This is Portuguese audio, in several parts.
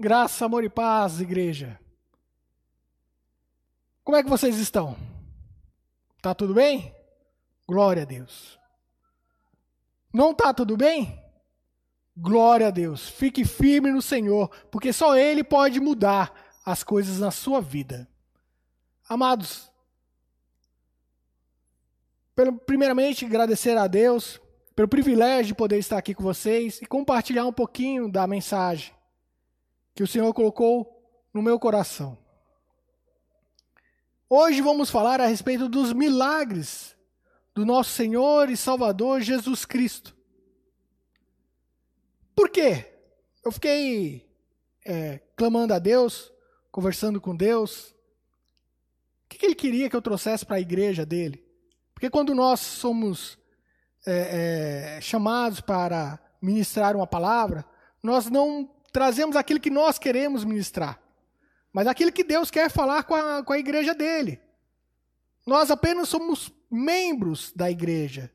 Graça, amor e paz, igreja. Como é que vocês estão? Tá tudo bem? Glória a Deus. Não tá tudo bem? Glória a Deus. Fique firme no Senhor, porque só Ele pode mudar as coisas na sua vida. Amados, primeiramente agradecer a Deus pelo privilégio de poder estar aqui com vocês e compartilhar um pouquinho da mensagem que o Senhor colocou no meu coração. Hoje vamos falar a respeito dos milagres do nosso Senhor e Salvador Jesus Cristo. Por quê? Eu fiquei é, clamando a Deus, conversando com Deus. O que, Ele queria que eu trouxesse para a igreja dele? Porque quando nós somos é, é, chamados para ministrar uma palavra, nós não trazemos aquilo que nós queremos ministrar, mas aquilo que Deus quer falar com a, com a igreja dele. Nós apenas somos membros da igreja.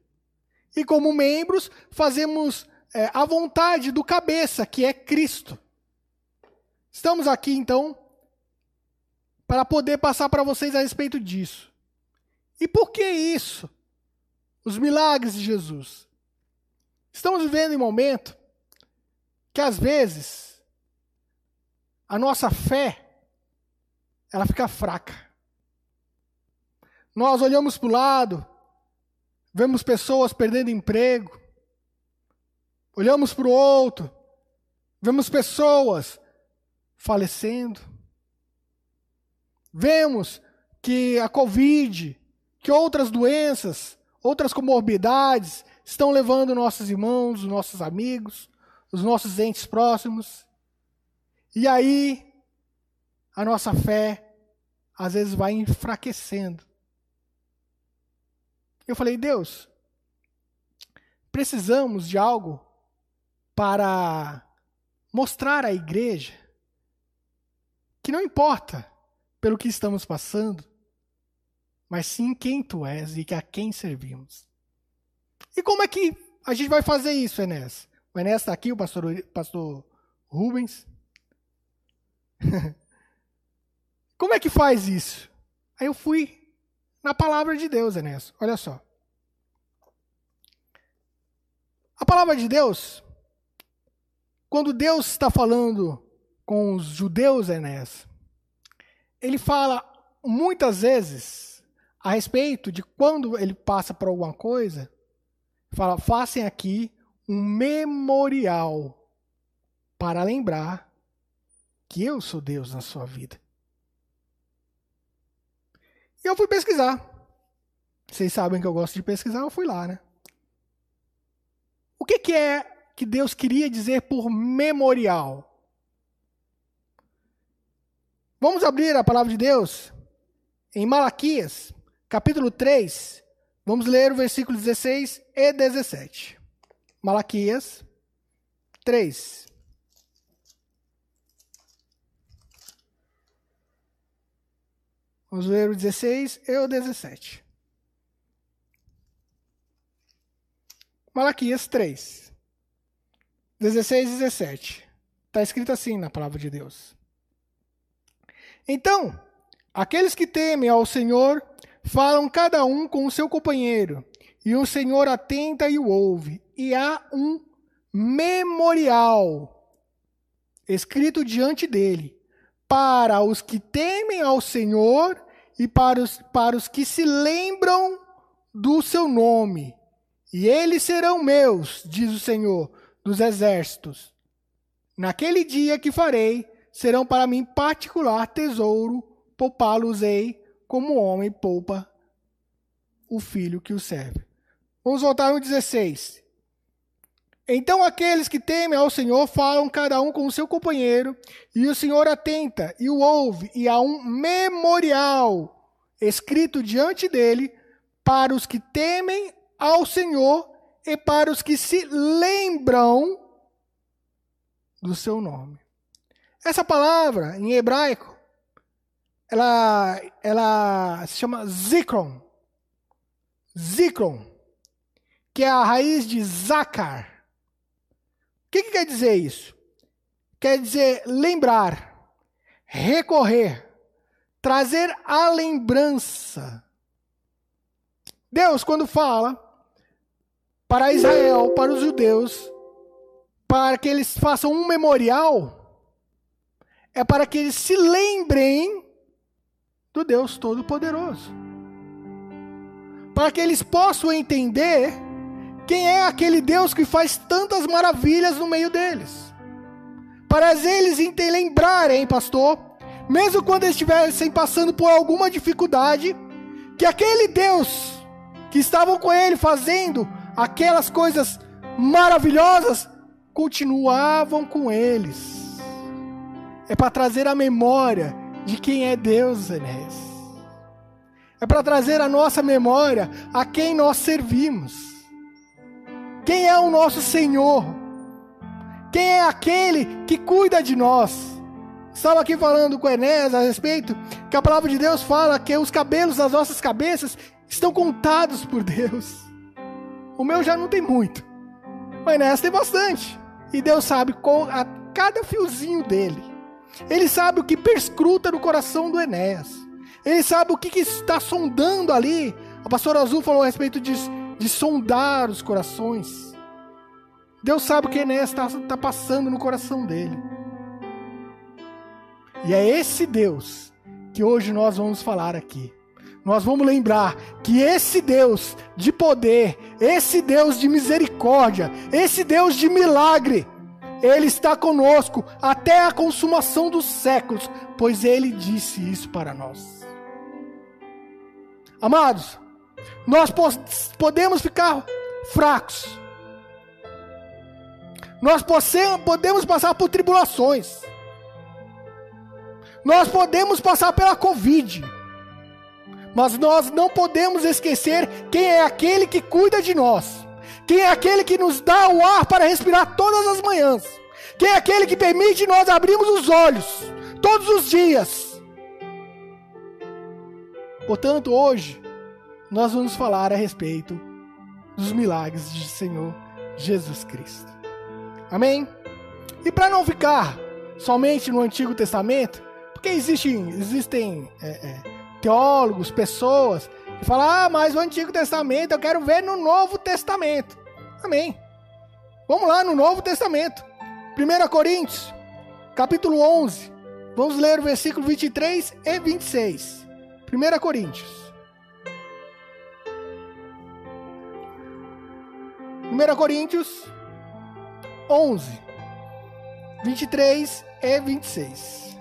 E como membros, fazemos é, a vontade do cabeça, que é Cristo. Estamos aqui, então, para poder passar para vocês a respeito disso. E por que isso? Os milagres de Jesus. Estamos vivendo em um momento que às vezes a nossa fé ela fica fraca. Nós olhamos para o lado, vemos pessoas perdendo emprego, olhamos para o outro, vemos pessoas falecendo, vemos que a Covid, que outras doenças, outras comorbidades estão levando nossos irmãos, os nossos amigos, os nossos entes próximos. E aí, a nossa fé, às vezes, vai enfraquecendo. Eu falei, Deus, precisamos de algo para mostrar à igreja que não importa pelo que estamos passando, mas sim quem tu és e a quem servimos. E como é que a gente vai fazer isso, Enéas? O Enéas está aqui, o pastor, pastor Rubens. Como é que faz isso? Aí eu fui na palavra de Deus, Enéas. Olha só. A palavra de Deus, quando Deus está falando com os judeus, Enéas, ele fala muitas vezes a respeito de quando ele passa por alguma coisa, fala: façam aqui um memorial para lembrar que eu sou Deus na sua vida. E eu fui pesquisar. Vocês sabem que eu gosto de pesquisar, eu fui lá, né? O que, que é que Deus queria dizer por memorial? Vamos abrir a palavra de Deus em Malaquias, capítulo 3. Vamos ler o versículo 16 e 17. Malaquias 3. Vamos ler o 16 e o 17. Malaquias 3, 16 e 17. Está escrito assim na palavra de Deus. Então, aqueles que temem ao Senhor falam cada um com o seu companheiro, e o Senhor atenta e o ouve, e há um memorial escrito diante dele para os que temem ao Senhor e para os, para os que se lembram do seu nome. E eles serão meus, diz o Senhor dos exércitos. Naquele dia que farei, serão para mim particular tesouro, poupá-los-ei como o homem poupa o filho que o serve. Vamos voltar no 16. Então aqueles que temem ao Senhor falam cada um com o seu companheiro, e o Senhor atenta e o ouve, e há um memorial escrito diante dele para os que temem ao Senhor e para os que se lembram do seu nome. Essa palavra em hebraico, ela, ela se chama zikron. Zikron, que é a raiz de zakar. O que, que quer dizer isso? quer dizer lembrar, recorrer, trazer a lembrança. Deus, quando fala para Israel, para os judeus, para que eles façam um memorial, é para que eles se lembrem do Deus Todo-Poderoso. Para que eles possam entender quem é aquele Deus que faz tantas maravilhas no meio deles. Para eles lembrarem, pastor, mesmo quando estivessem passando por alguma dificuldade, que aquele Deus que estavam com ele fazendo aquelas coisas maravilhosas continuavam com eles. É para trazer a memória de quem é Deus, Enéas. É para trazer a nossa memória a quem nós servimos. Quem é o nosso Senhor? Quem é aquele que cuida de nós? Estava aqui falando com Enéas a respeito que a palavra de Deus fala que os cabelos das nossas cabeças estão contados por Deus. O meu já não tem muito, o Enéas tem bastante. E Deus sabe a cada fiozinho dele. Ele sabe o que perscruta no coração do Enéas. Ele sabe o que, que está sondando ali. A pastora Azul falou a respeito de, de sondar os corações. Deus sabe o que Enéas está tá passando no coração dele. E é esse Deus que hoje nós vamos falar aqui. Nós vamos lembrar que esse Deus de poder, esse Deus de misericórdia, esse Deus de milagre, ele está conosco até a consumação dos séculos, pois ele disse isso para nós. Amados, nós podemos ficar fracos, nós podemos passar por tribulações, nós podemos passar pela Covid, mas nós não podemos esquecer quem é aquele que cuida de nós, quem é aquele que nos dá o ar para respirar todas as manhãs, quem é aquele que permite nós abrirmos os olhos todos os dias. Portanto, hoje, nós vamos falar a respeito dos milagres de Senhor Jesus Cristo. Amém? E para não ficar somente no Antigo Testamento, porque existem, existem é, é, teólogos, pessoas que falam: ah, mas o Antigo Testamento eu quero ver no Novo Testamento. Amém. Vamos lá no Novo Testamento. 1 Coríntios, capítulo 11. Vamos ler o versículo 23 e 26. 1 Coríntios. 1 Coríntios 11, 23 e 26.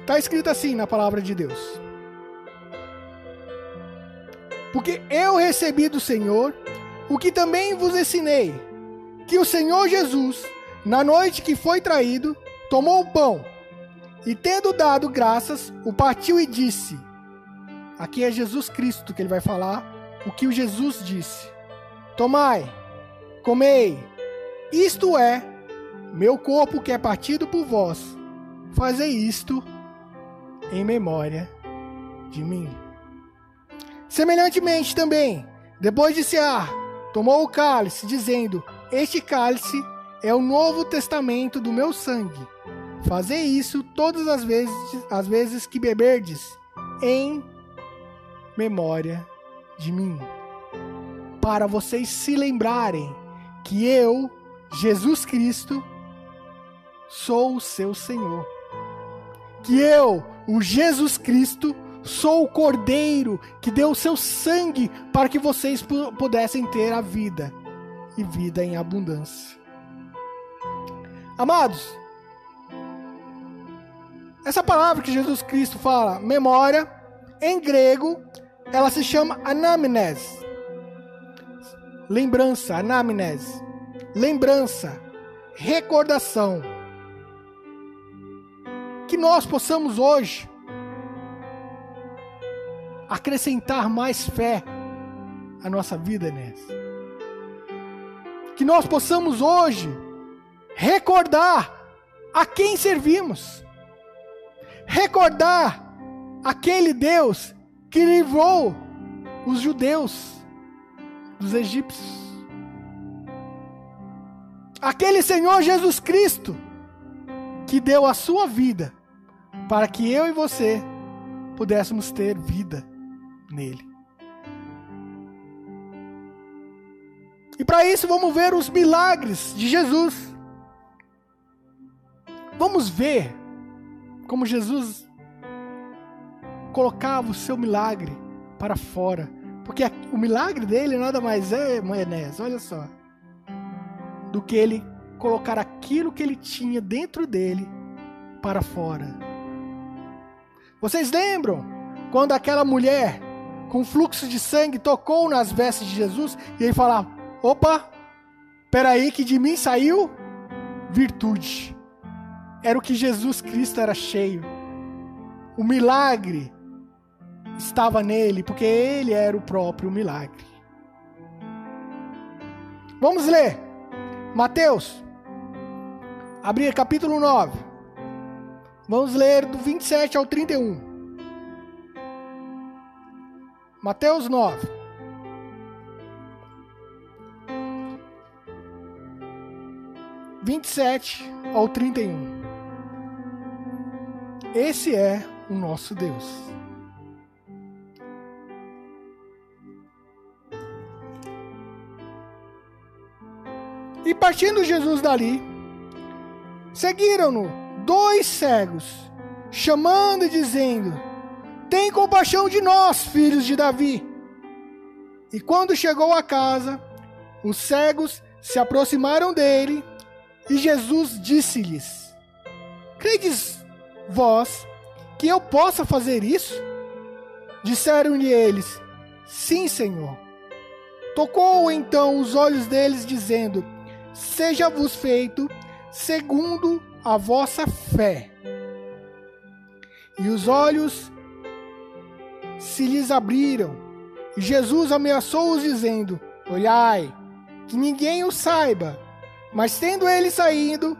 Está escrito assim na palavra de Deus. Porque eu recebi do Senhor o que também vos ensinei, que o Senhor Jesus, na noite que foi traído, tomou o pão e, tendo dado graças, o partiu e disse: Aqui é Jesus Cristo que ele vai falar o que o Jesus disse: Tomai, comei, isto é meu corpo que é partido por vós. Fazei isto em memória de mim. Semelhantemente também, depois de cear, tomou o cálice, dizendo: Este cálice é o novo testamento do meu sangue. Fazei isso todas as vezes, as vezes que beberdes, em memória de mim. Para vocês se lembrarem que eu, Jesus Cristo, sou o seu Senhor. Que eu, o Jesus Cristo, Sou o Cordeiro que deu o seu sangue para que vocês pudessem ter a vida e vida em abundância. Amados, essa palavra que Jesus Cristo fala, memória, em grego, ela se chama anamnes. Lembrança, anamnes. Lembrança, recordação. Que nós possamos hoje acrescentar mais fé à nossa vida, Inês. Que nós possamos hoje recordar a quem servimos, recordar aquele Deus que livrou os judeus dos egípcios. Aquele Senhor Jesus Cristo que deu a sua vida para que eu e você pudéssemos ter vida nele. E para isso vamos ver os milagres de Jesus. Vamos ver como Jesus colocava o seu milagre para fora. Porque o milagre dele nada mais é, Moenés, olha só, do que ele colocar aquilo que ele tinha dentro dele para fora. Vocês lembram quando aquela mulher com fluxo de sangue tocou nas vestes de Jesus e ele falava: Opa, peraí, que de mim saiu virtude. Era o que Jesus Cristo era cheio. O milagre estava nele, porque ele era o próprio milagre. Vamos ler. Mateus. Abrir capítulo 9. Vamos ler do 27 ao 31. Mateus 9. Vinte e sete ao trinta e um. Esse é o nosso Deus. E partindo Jesus dali, seguiram-no dois cegos, chamando e dizendo: Tem compaixão de nós, filhos de Davi. E quando chegou a casa, os cegos se aproximaram dele e Jesus disse-lhes: Credes vós que eu possa fazer isso? Disseram-lhe eles: Sim, Senhor. Tocou então os olhos deles, dizendo: Seja-vos feito segundo a vossa fé. E os olhos se lhes abriram, e Jesus ameaçou-os, dizendo: Olhai, que ninguém o saiba. Mas tendo ele saído,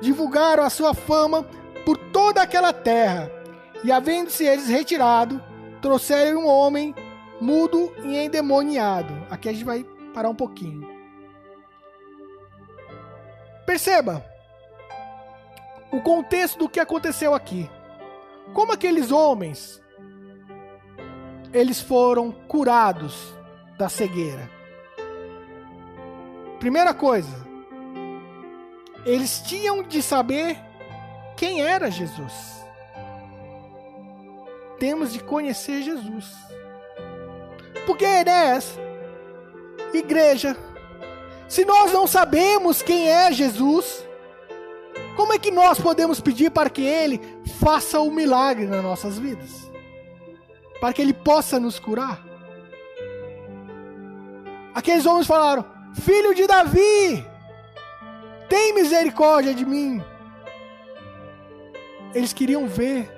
divulgaram a sua fama por toda aquela terra. E havendo-se eles retirado, trouxeram um homem mudo e endemoniado. Aqui a gente vai parar um pouquinho. Perceba, o contexto do que aconteceu aqui. Como aqueles homens eles foram curados da cegueira? Primeira coisa, eles tinham de saber quem era Jesus. Temos de conhecer Jesus. Porque, né, igreja, se nós não sabemos quem é Jesus, como é que nós podemos pedir para que Ele faça o um milagre nas nossas vidas? Para que Ele possa nos curar? Aqueles homens falaram: Filho de Davi, tem misericórdia de mim. Eles queriam ver.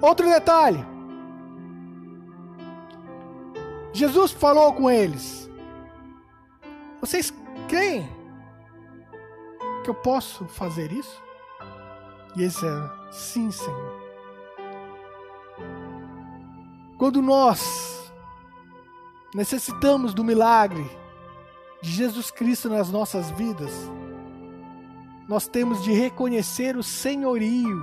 Outro detalhe. Jesus falou com eles: Vocês creem que eu posso fazer isso? E eles disseram: Sim, Senhor. Quando nós necessitamos do milagre de Jesus Cristo nas nossas vidas, nós temos de reconhecer o senhorio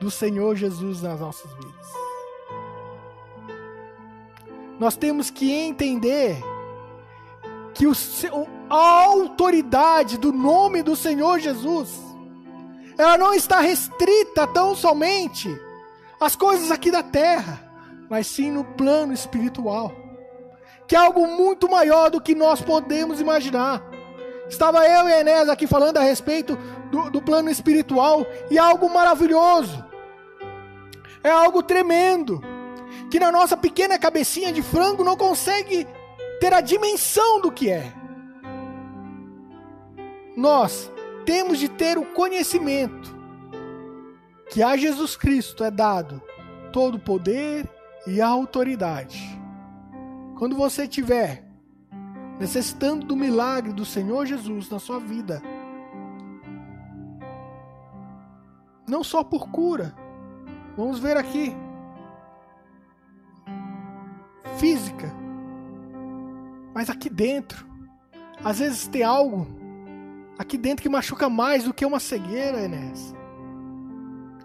do Senhor Jesus nas nossas vidas. Nós temos que entender que o, a autoridade do nome do Senhor Jesus, ela não está restrita tão somente às coisas aqui da terra, mas sim no plano espiritual, que é algo muito maior do que nós podemos imaginar. Estava eu e a Enéas aqui falando a respeito do, do plano espiritual, e é algo maravilhoso, é algo tremendo, que na nossa pequena cabecinha de frango não consegue ter a dimensão do que é. Nós temos de ter o conhecimento que a Jesus Cristo é dado todo o poder e a autoridade. Quando você tiver necessitando do milagre do Senhor Jesus na sua vida, não só por cura, vamos ver aqui, física, mas aqui dentro, Às vezes tem algo aqui dentro que machuca mais do que uma cegueira, Enes.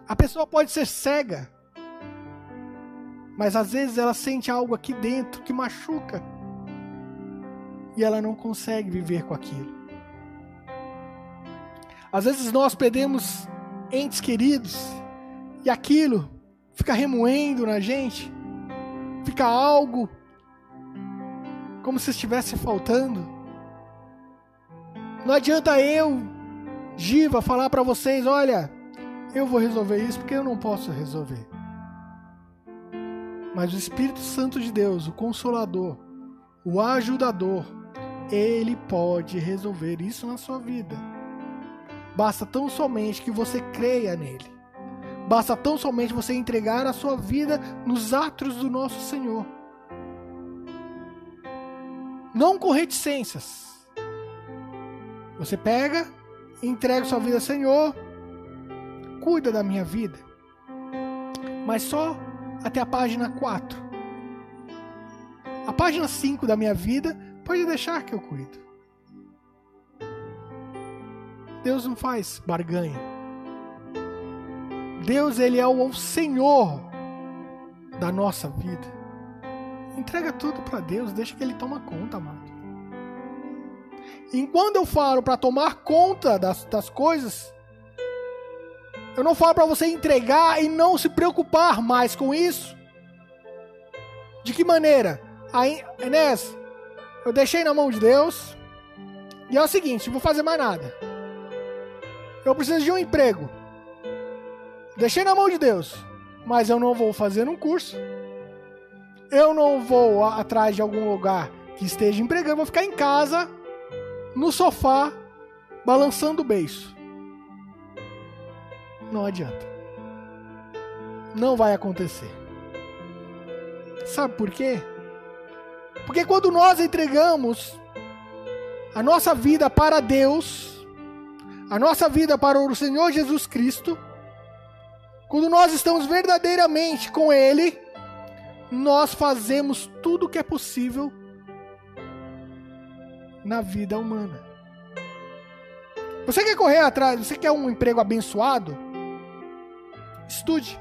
A pessoa pode ser cega, mas às vezes ela sente algo aqui dentro que machuca e ela não consegue viver com aquilo. Às vezes nós perdemos entes queridos e aquilo fica remoendo na gente, fica algo como se estivesse faltando. Não adianta eu, Giva, falar para vocês, olha, eu vou resolver isso porque eu não posso resolver. Mas o Espírito Santo de Deus, o Consolador, o Ajudador, ele pode resolver isso na sua vida. Basta tão somente que você creia nele. Basta tão somente você entregar a sua vida nos atos do nosso Senhor. Não com reticências. Você pega, entrega sua vida ao Senhor, cuida da minha vida. Mas só até a página 4. A página 5 da minha vida pode deixar que eu cuido. Deus não faz barganha. Deus, ele é o Senhor da nossa vida. Entrega tudo para Deus, deixa que ele toma conta, amado. Enquanto eu falo para tomar conta das, das coisas, eu não falo para você entregar e não se preocupar mais com isso. De que maneira? Aí, Enes, eu deixei na mão de Deus. E é o seguinte, não vou fazer mais nada. Eu preciso de um emprego. Deixei na mão de Deus. Mas eu não vou fazer um curso. Eu não vou atrás de algum lugar que esteja empregando. Vou ficar em casa, no sofá, balançando o beiço. Não adianta. Não vai acontecer. Sabe por quê? Porque quando nós entregamos a nossa vida para Deus, a nossa vida para o Senhor Jesus Cristo, quando nós estamos verdadeiramente com Ele, nós fazemos tudo o que é possível na vida humana. Você quer correr atrás, você quer um emprego abençoado? Estude.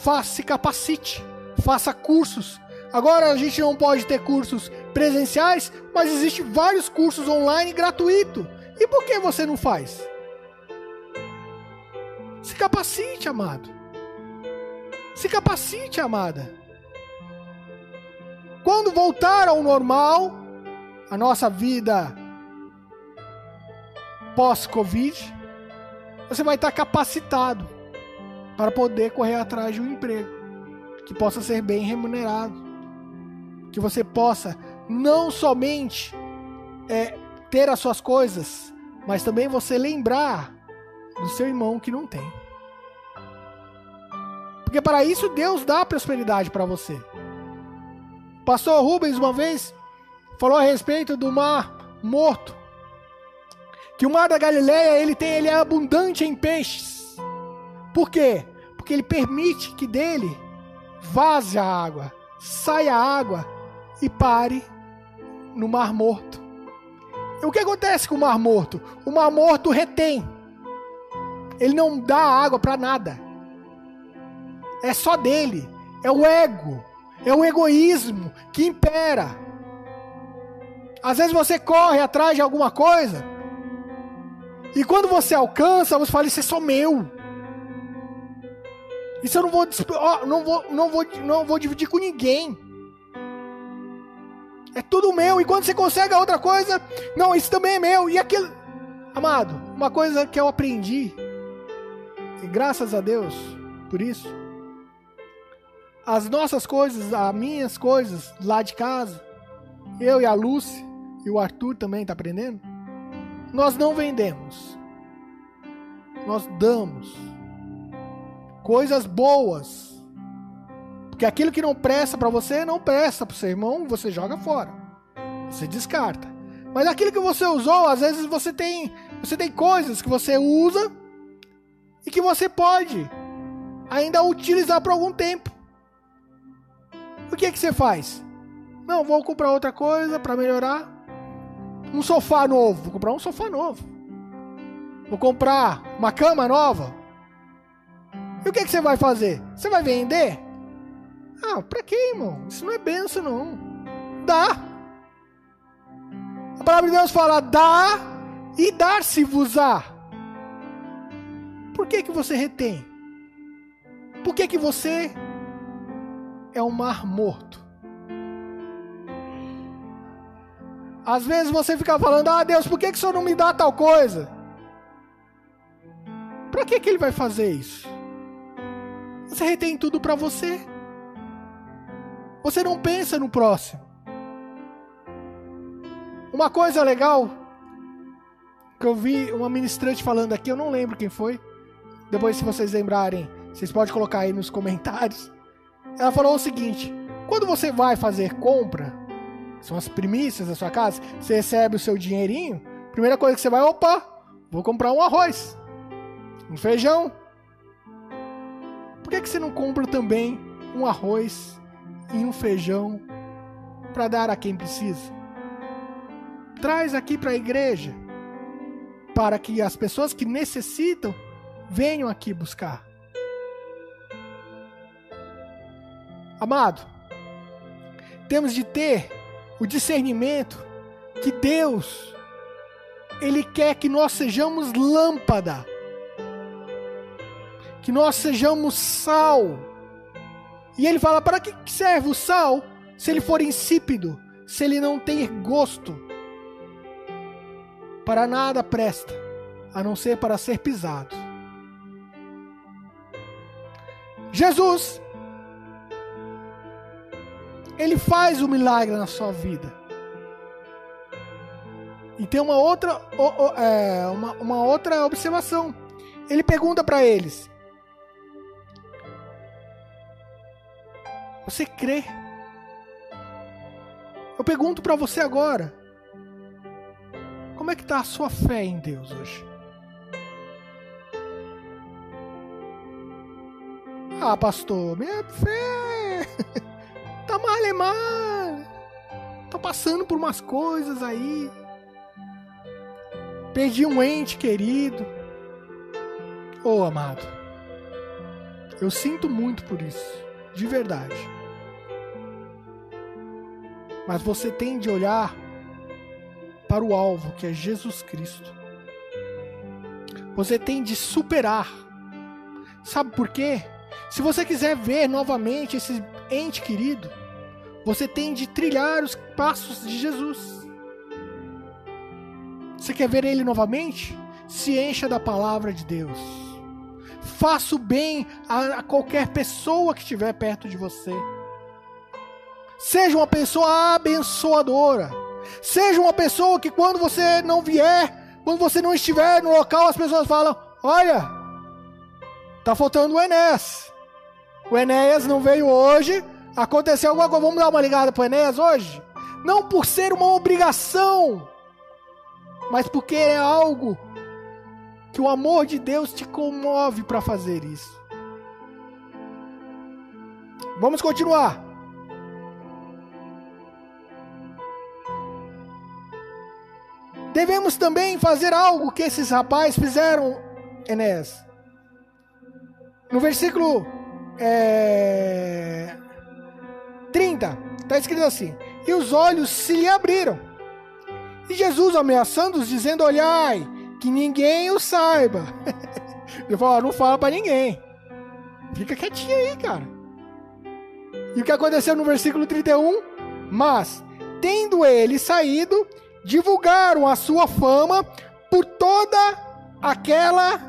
Faça, se capacite. Faça cursos. Agora a gente não pode ter cursos presenciais, mas existe vários cursos online gratuito. E por que você não faz? Se capacite, amado. Se capacite, amada. Quando voltar ao normal, a nossa vida pós-Covid, você vai estar capacitado para poder correr atrás de um emprego que possa ser bem remunerado, que você possa não somente é, ter as suas coisas, mas também você lembrar do seu irmão que não tem. Porque para isso Deus dá prosperidade para você. Pastor Rubens uma vez falou a respeito do mar morto que o mar da Galileia ele tem, ele é abundante em peixes. Por quê? Porque ele permite que dele vaze a água, saia a água e pare no mar morto. E o que acontece com o mar morto? O mar morto retém. Ele não dá água para nada. É só dele. É o ego. É o egoísmo que impera. Às vezes você corre atrás de alguma coisa e quando você alcança, você fala: Isso é só meu. Isso eu não vou, não vou, não vou, não vou dividir com ninguém. É tudo meu. E quando você consegue a outra coisa, não, isso também é meu. E aquilo, amado, uma coisa que eu aprendi, e graças a Deus por isso, as nossas coisas, as minhas coisas lá de casa, eu e a Lúcia e o Arthur também tá aprendendo nós não vendemos. Nós damos coisas boas. Porque aquilo que não presta para você, não presta para o seu irmão, você joga fora. Você descarta. Mas aquilo que você usou, às vezes você tem, você tem coisas que você usa e que você pode ainda utilizar por algum tempo. O que é que você faz? Não, vou comprar outra coisa para melhorar. Um sofá novo. Vou comprar um sofá novo. Vou comprar uma cama nova. E o que, que você vai fazer? Você vai vender? Ah, pra quê, irmão? Isso não é benção, não. Dá. A palavra de Deus fala: dá e dar-se-vos-á. Por que, que você retém? Por que, que você é um mar morto? Às vezes você fica falando: Ah, Deus, por que, que o Senhor não me dá tal coisa? Para que, que Ele vai fazer isso? Você retém tudo para você. Você não pensa no próximo. Uma coisa legal que eu vi uma ministrante falando aqui, eu não lembro quem foi. Depois, se vocês lembrarem, vocês podem colocar aí nos comentários. Ela falou o seguinte: quando você vai fazer compra, são as primícias da sua casa, você recebe o seu dinheirinho, primeira coisa que você vai, opa, vou comprar um arroz, um feijão. Por que, que você não compra também um arroz e um feijão para dar a quem precisa? Traz aqui para a igreja, para que as pessoas que necessitam venham aqui buscar. Amado, temos de ter o discernimento que Deus ele quer que nós sejamos lâmpada, que nós sejamos sal. E ele fala: para que serve o sal se ele for insípido, se ele não tem gosto? Para nada presta, a não ser para ser pisado. Jesus ele faz o milagre na sua vida. E tem uma outra, é, uma, uma outra observação. Ele pergunta para eles: Você crê? Eu pergunto para você agora: Como é que está a sua fé em Deus hoje? Ah, pastor, minha fé Tá é mal. Tô passando por umas coisas aí. Perdi um ente querido. Ô oh, amado, eu sinto muito por isso, de verdade. Mas você tem de olhar para o alvo, que é Jesus Cristo. Você tem de superar. Sabe por quê? Se você quiser ver novamente esse ente querido, você tem de trilhar os passos de Jesus. Você quer ver ele novamente? Se encha da palavra de Deus. Faça o bem a, qualquer pessoa que estiver perto de você. Seja uma pessoa abençoadora. Seja uma pessoa que quando você não vier, quando você não estiver no local, as pessoas falam: Olha, tá faltando o Enéas. O Enéas não veio hoje, Aconteceu alguma coisa, vamos dar uma ligada pro Enéas hoje? Não por ser uma obrigação, mas porque é algo que o amor de Deus te comove para fazer isso. Vamos continuar. Devemos também fazer algo que esses rapazes fizeram, Enéas. No versículo é, 30, está escrito assim: E os olhos se lhe abriram. E Jesus ameaçando-os, dizendo: Olhai, que ninguém o saiba. Ele falou: Não fala para ninguém. Fica quietinho aí, cara. E o que aconteceu no versículo 31? Mas, tendo ele saído, divulgaram a sua fama por toda aquela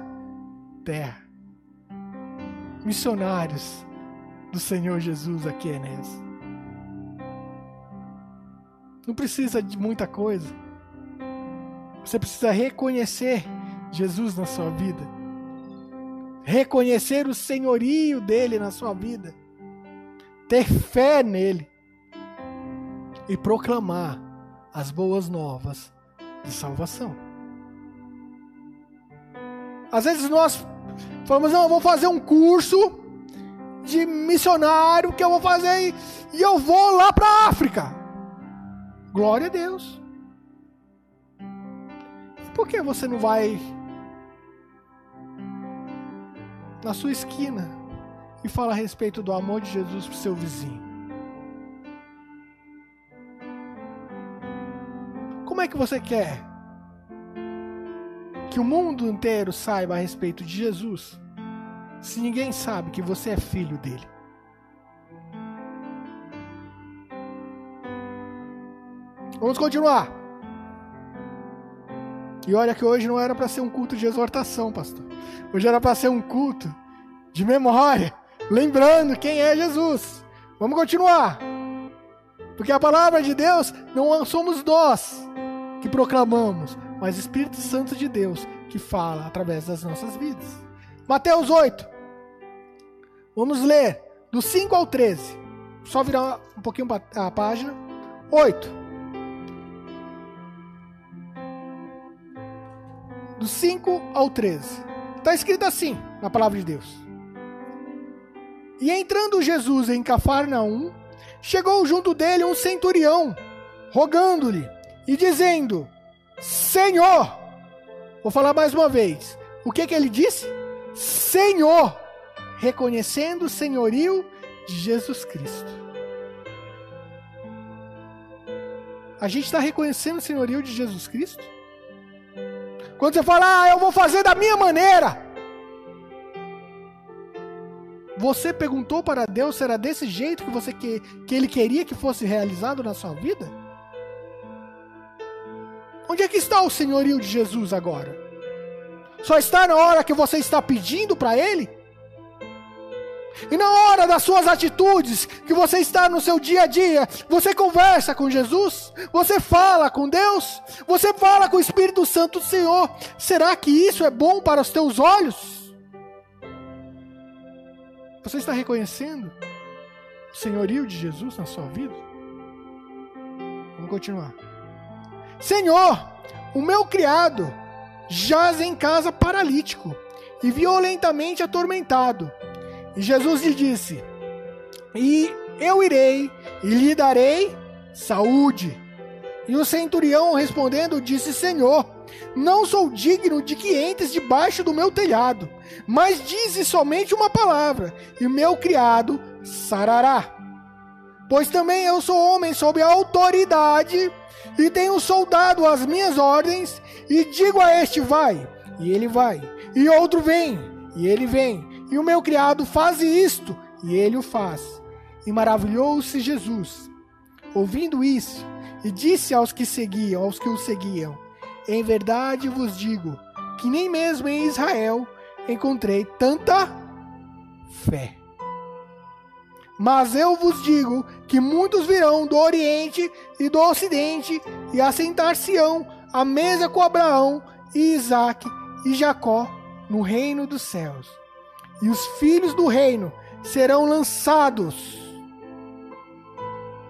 terra. Missionários do Senhor Jesus aqui, Enéas. Não precisa de muita coisa. Você precisa reconhecer Jesus na sua vida. Reconhecer o senhorio dele na sua vida. Ter fé nele. E proclamar as boas novas de salvação. Às vezes nós falamos, não, eu vou fazer um curso de missionário que eu vou fazer e, eu vou lá para a África. Glória a Deus. Por que você não vai na sua esquina e fala a respeito do amor de Jesus para seu vizinho? Como é que você quer que o mundo inteiro saiba a respeito de Jesus se ninguém sabe que você é filho dele? Vamos continuar. E olha que hoje não era para ser um culto de exortação, pastor. Hoje era para ser um culto de memória, lembrando quem é Jesus. Vamos continuar. Porque a palavra de Deus não somos nós que proclamamos, mas o Espírito Santo de Deus que fala através das nossas vidas. Mateus 8. Vamos ler do 5 ao 13. Só virar um pouquinho a página. 8. Do 5 ao 13. Está escrito assim na palavra de Deus. E entrando Jesus em Cafarnaum, chegou junto dele um centurião, rogando-lhe e dizendo: Senhor, vou falar mais uma vez. O que que ele disse? Senhor, reconhecendo o senhorio de Jesus Cristo. A gente está reconhecendo o senhorio de Jesus Cristo? Quando você fala, ah, eu vou fazer da minha maneira. Você perguntou para Deus se era desse jeito que você que, que ele queria que fosse realizado na sua vida? Onde é que está o senhorio de Jesus agora? Só está na hora que você está pedindo para ele? E na hora das suas atitudes, que você está no seu dia a dia, você conversa com Jesus, você fala com Deus, você fala com o Espírito Santo do Senhor. Será que isso é bom para os teus olhos? Você está reconhecendo o senhorio de Jesus na sua vida? Vamos continuar. Senhor, o meu criado jaz em casa paralítico e violentamente atormentado. E Jesus lhe disse: E eu irei e lhe darei saúde. E o centurião respondendo disse: Senhor, não sou digno de que entres debaixo do meu telhado, mas dize somente uma palavra, e meu criado sarará. Pois também eu sou homem sob autoridade, e tenho soldado às minhas ordens, e digo a este: vai, e ele vai, e outro vem, e ele vem, e o meu criado faz isto, e ele o faz. E maravilhou-se Jesus, ouvindo isso, e disse aos que seguiam, aos que o seguiam: Em verdade vos digo que nem mesmo em Israel encontrei tanta fé. Mas eu vos digo que muitos virão do Oriente e do Ocidente e assentar-se-ão à mesa com Abraão e Isaque e Jacó no reino dos céus e os filhos do reino serão lançados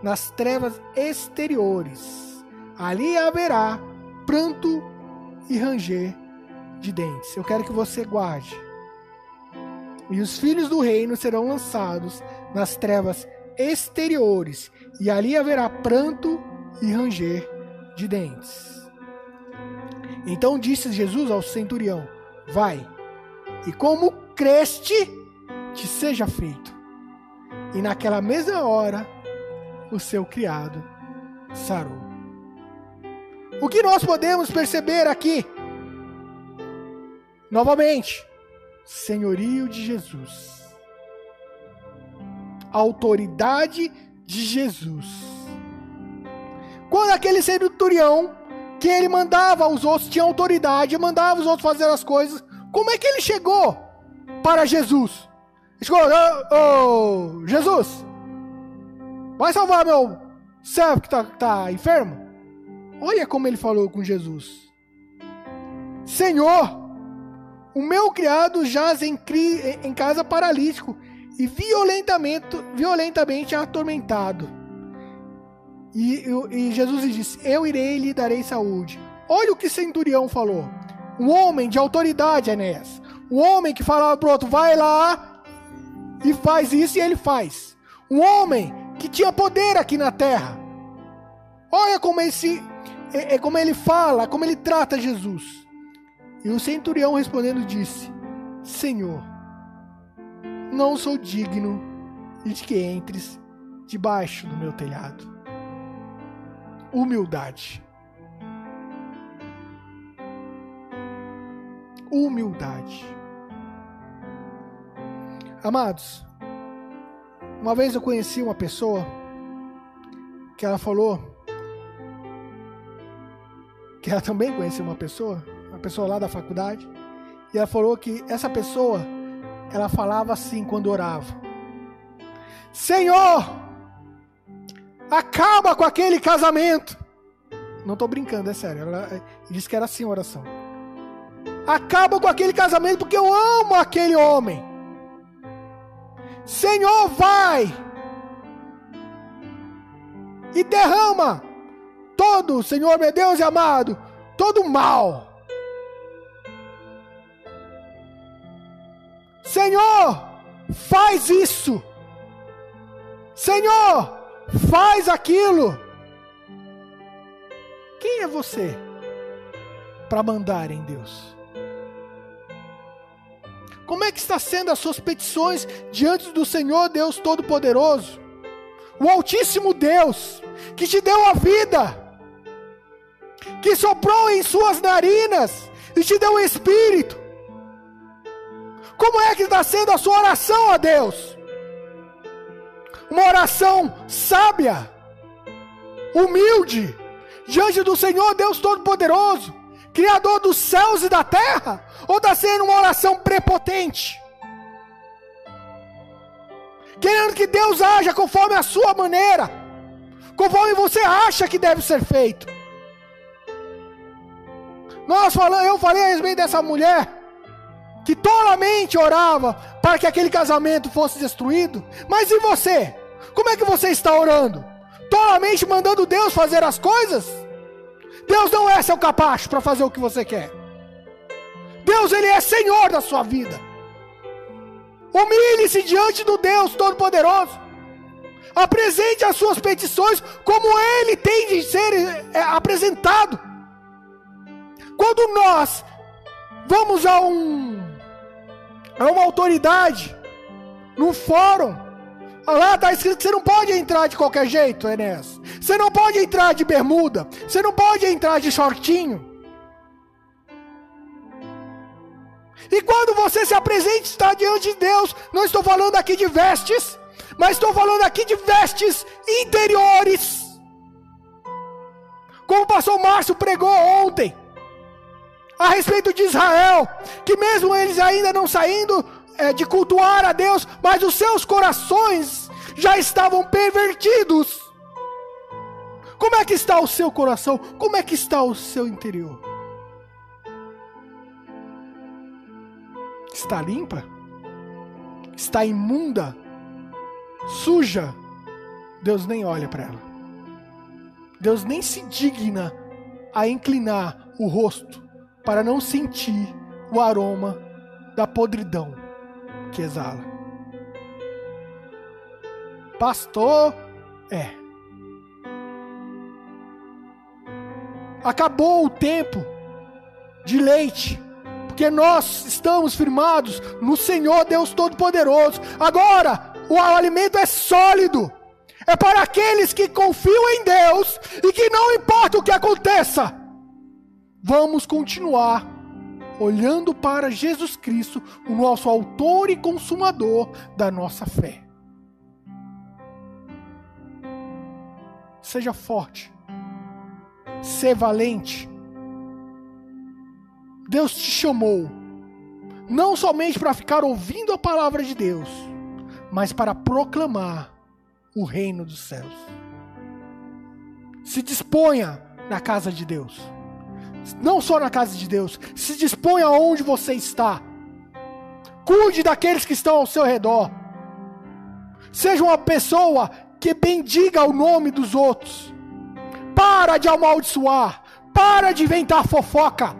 nas trevas exteriores. Ali haverá pranto e ranger de dentes. Eu quero que você guarde. E os filhos do reino serão lançados nas trevas exteriores, e ali haverá pranto e ranger de dentes. Então disse Jesus ao centurião: Vai, e como creste, te seja feito. E naquela mesma hora, o seu criado sarou. O que nós podemos perceber aqui? Novamente, senhorio de Jesus, autoridade de Jesus. Quando aquele centurião, que ele mandava os outros, tinha autoridade, mandava os outros fazer as coisas, como é que ele chegou para Jesus. Escuta, oh, oh, Jesus, vai salvar meu servo que está tá enfermo? Olha como ele falou com Jesus. Senhor, o meu criado jaz em, em casa paralítico e violentamente, violentamente atormentado. E, e, Jesus lhe disse: Eu irei e lhe darei saúde. Olha o que Centurião falou. Um homem de autoridade, Enéas. Um homem que falava pro outro, vai lá e faz isso, e ele faz. Um homem que tinha poder aqui na terra. Olha como ele se, é, é como ele fala, como ele trata Jesus. E o centurião respondendo disse: Senhor, não sou digno de que entres debaixo do meu telhado. Humildade. Humildade. Amados, uma vez eu conheci uma pessoa que ela falou que ela também conhecia uma pessoa, uma pessoa lá da faculdade, e ela falou que essa pessoa ela falava assim quando orava: Senhor, acaba com aquele casamento. Não estou brincando, é sério. Ela disse que era assim a oração. Acaba com aquele casamento porque eu amo aquele homem. Senhor, vai e derrama todo, Senhor meu Deus e amado, todo o mal. Senhor, faz isso. Senhor, faz aquilo. Quem é você para mandar em Deus? Como é que está sendo as suas petições diante do Senhor Deus Todo-Poderoso? O Altíssimo Deus, que te deu a vida, que soprou em suas narinas e te deu o Espírito. Como é que está sendo a sua oração a Deus? Uma oração sábia, humilde, diante do Senhor Deus Todo-Poderoso, Criador dos céus e da terra? Ou está sendo uma oração prepotente? Querendo que Deus haja conforme a sua maneira, conforme você acha que deve ser feito. Nós falamos, eu falei a respeito dessa mulher que tolamente orava para que aquele casamento fosse destruído. Mas e você? Como é que você está orando? Tolamente mandando Deus fazer as coisas? Deus não é seu capacho para fazer o que você quer. Deus, Ele é Senhor da sua vida. Humilhe-se diante do Deus Todo-Poderoso. Apresente as suas petições como Ele tem de ser é, apresentado. Quando nós vamos a um a uma autoridade, num fórum, lá está escrito que você não pode entrar de qualquer jeito, Enéas. Você não pode entrar de bermuda. Você não pode entrar de shortinho. E quando você se apresenta está diante de Deus, não estou falando aqui de vestes, mas estou falando aqui de vestes interiores. Como o pastor Márcio pregou ontem, a respeito de Israel, que mesmo eles ainda não saindo é, de cultuar a Deus, mas os seus corações já estavam pervertidos. Como é que está o seu coração? Como é que está o seu interior? Está limpa? Está imunda? Suja? Deus nem olha para ela. Deus nem se digna a inclinar o rosto para não sentir o aroma da podridão que exala. Pastor, é. Acabou o tempo de leite, porque nós estamos firmados no Senhor Deus Todo-Poderoso. Agora, o alimento é sólido. É para aqueles que confiam em Deus e que não importa o que aconteça, vamos continuar olhando para Jesus Cristo, o nosso autor e consumador da nossa fé. Seja forte, seja valente. Deus te chamou não somente para ficar ouvindo a palavra de Deus, mas para proclamar o reino dos céus. Se disponha na casa de Deus não só na casa de Deus, se disponha aonde você está. Cuide daqueles que estão ao seu redor. Seja uma pessoa que bendiga o nome dos outros. Para de amaldiçoar. Para de inventar fofoca.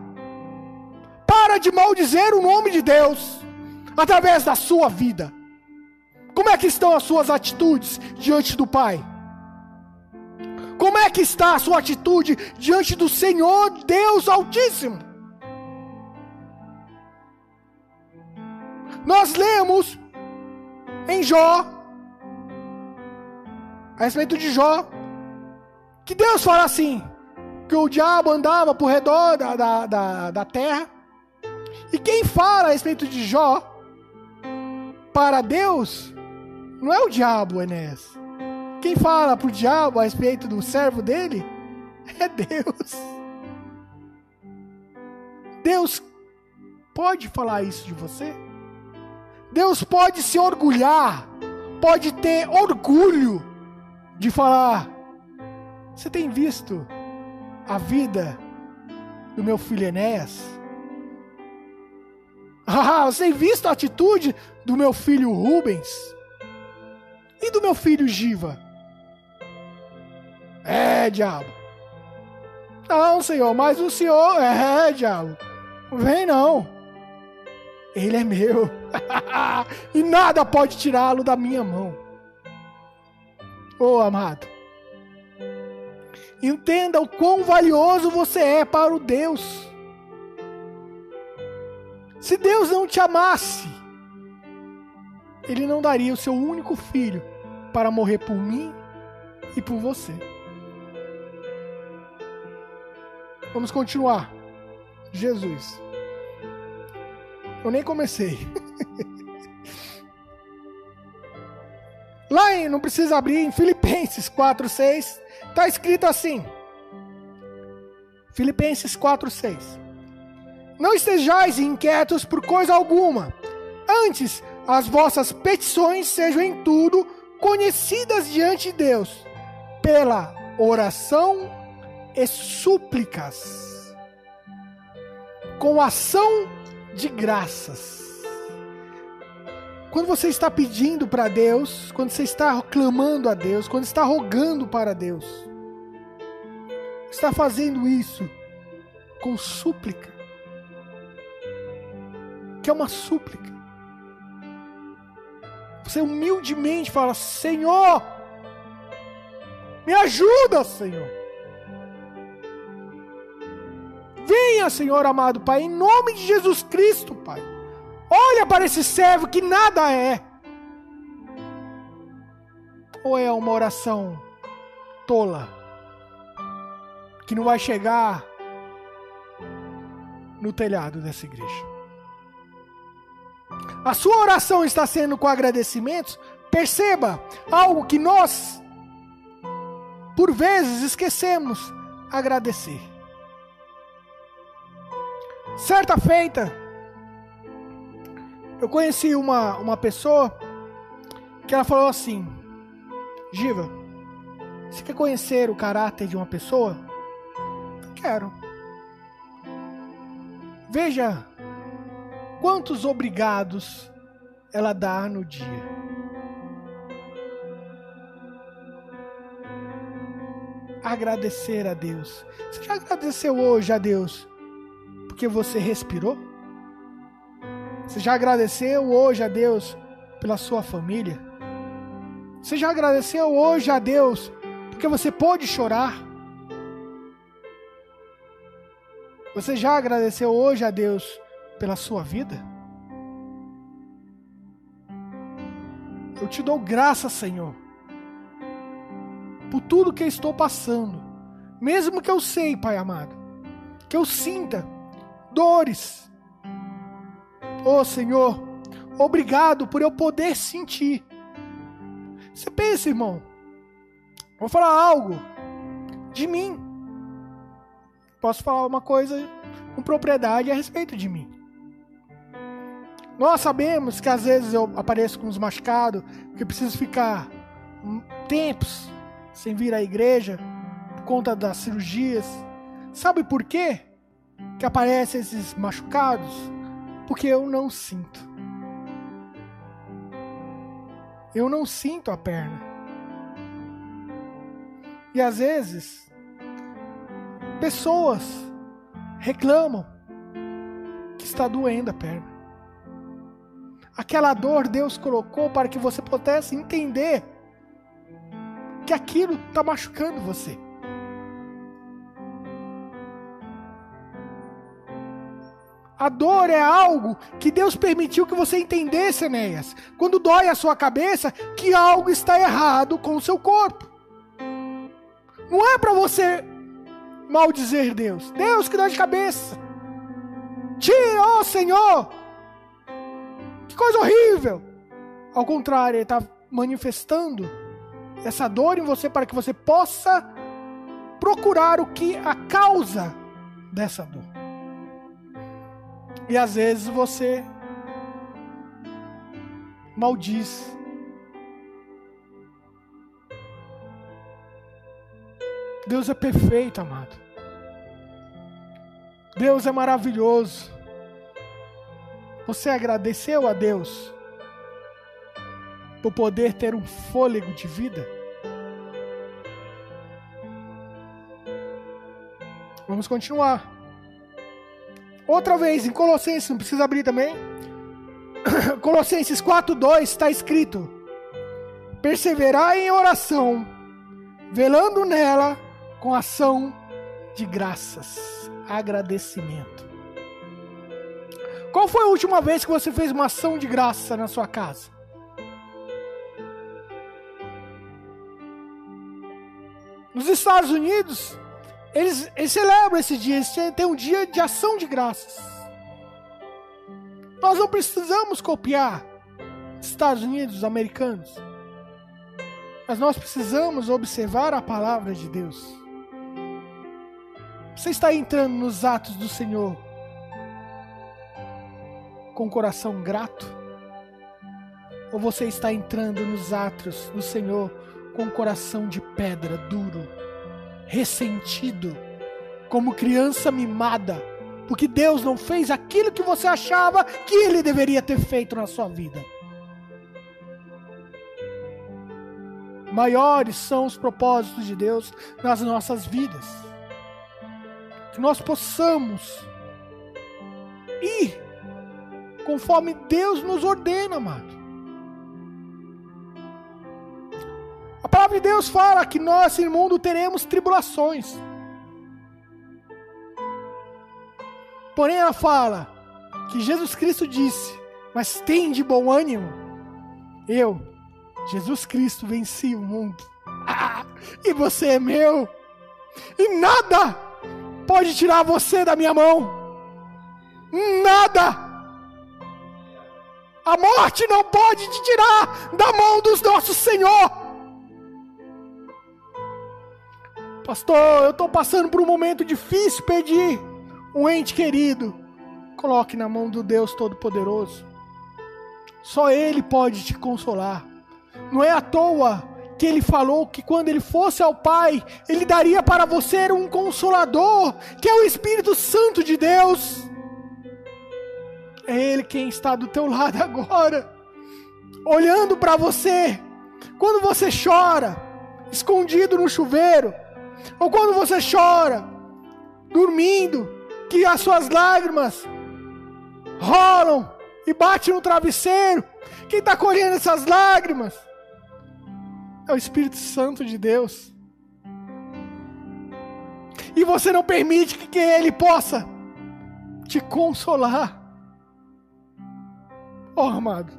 Para de maldizer o nome de Deus através da sua vida. Como é que estão as suas atitudes diante do Pai? Como é que está a sua atitude diante do Senhor Deus Altíssimo? Nós lemos em Jó, a respeito de Jó, que Deus fala assim: que o diabo andava por redor da, da, da, da terra. E quem fala a respeito de Jó para Deus não é o diabo, Enéas. Quem fala para o diabo a respeito do servo dele é Deus. Deus pode falar isso de você? Deus pode se orgulhar, pode ter orgulho de falar: Você tem visto a vida do meu filho Enéas? Ah, você tem visto a atitude do meu filho Rubens? E do meu filho Giva? É, diabo. Não, senhor, mas o senhor. É, diabo. Vem não. Ele é meu. e nada pode tirá-lo da minha mão. Oh, amado. Entenda o quão valioso você é para o Deus. Se Deus não te amasse, Ele não daria o seu único filho para morrer por mim e por você. Vamos continuar. Jesus. Eu nem comecei. Lá em, não precisa abrir, em Filipenses 4, 6, está escrito assim. Filipenses 4, 6. Não estejais inquietos por coisa alguma. Antes, as vossas petições sejam em tudo conhecidas diante de Deus, pela oração e súplicas, com ação de graças quando você está pedindo para Deus, quando você está clamando a Deus, quando está rogando para Deus, está fazendo isso com súplica. Que é uma súplica. Você humildemente fala: Senhor, me ajuda, Senhor. Venha, Senhor amado Pai, em nome de Jesus Cristo, Pai. Olha para esse servo que nada é. Ou é uma oração tola que não vai chegar no telhado dessa igreja? A sua oração está sendo com agradecimentos? Perceba algo que nós, por vezes, esquecemos: agradecer. Certa feita, eu conheci uma, uma pessoa que ela falou assim: Giva, você quer conhecer o caráter de uma pessoa? Quero. Veja quantos obrigados ela dá no dia. Agradecer a Deus. Você já agradeceu hoje a Deus porque você respirou? Você já agradeceu hoje a Deus pela sua família? Você já agradeceu hoje a Deus porque você pode chorar? Você já agradeceu hoje a Deus pela sua vida? Eu te dou graça, Senhor, por tudo que eu estou passando, mesmo que eu sei, Pai amado, que eu sinta dores, Oh Senhor, obrigado por eu poder sentir. Você pensa, irmão, vou falar algo de mim. Posso falar uma coisa com propriedade a respeito de mim. Nós sabemos que às vezes eu apareço com os machucados, porque preciso ficar tempos sem vir à igreja por conta das cirurgias. Sabe por quê que aparecem esses machucados? Porque eu não sinto. Eu não sinto a perna. E às vezes, pessoas reclamam que está doendo a perna. Aquela dor Deus colocou para que você pudesse entender que aquilo está machucando você. A dor é algo que Deus permitiu que você entendesse, Enéas. Quando dói a sua cabeça, que algo está errado com o seu corpo. Não é para você maldizer Deus. Deus que dá de cabeça. Tira, ó oh Senhor. Que coisa horrível. Ao contrário, Ele está manifestando essa dor em você para que você possa procurar o que a causa dessa dor. E às vezes você maldiz. Deus é perfeito, amado. Deus é maravilhoso. Você agradeceu a Deus por poder ter um fôlego de vida? Vamos continuar. Outra vez, em Colossenses, não precisa abrir também. Colossenses 4:2 está escrito: Perseverai em oração, velando nela com ação de graças, agradecimento. Qual foi a última vez que você fez uma ação de graça na sua casa? Nos Estados Unidos, eles, eles celebram esse dia, eles têm um dia de ação de graças. Nós não precisamos copiar Estados Unidos, americanos. Mas nós precisamos observar a palavra de Deus. Você está entrando nos atos do Senhor com coração grato? Ou você está entrando nos atos do Senhor com coração de pedra, duro? Ressentido, como criança mimada, porque Deus não fez aquilo que você achava que ele deveria ter feito na sua vida. Maiores são os propósitos de Deus nas nossas vidas. Que nós possamos ir conforme Deus nos ordena, amado. Palavra de Deus fala que nós, em mundo, teremos tribulações. Porém, ela fala que Jesus Cristo disse: Mas tem de bom ânimo. Eu, Jesus Cristo, venci o mundo. e você é meu. E nada pode tirar você da minha mão. Nada. A morte não pode te tirar da mão dos nossos Senhor. Pastor, eu estou passando por um momento difícil, pedir um ente querido. Coloque na mão do Deus Todo-Poderoso. Só Ele pode te consolar. Não é à toa que Ele falou que quando Ele fosse ao Pai, Ele daria para você um consolador, que é o Espírito Santo de Deus. É Ele quem está do teu lado agora, olhando para você. Quando você chora, escondido no chuveiro, ou quando você chora, dormindo, que as suas lágrimas rolam e batem no travesseiro. Quem está colhendo essas lágrimas? É o Espírito Santo de Deus. E você não permite que Ele possa te consolar. Oh, amado,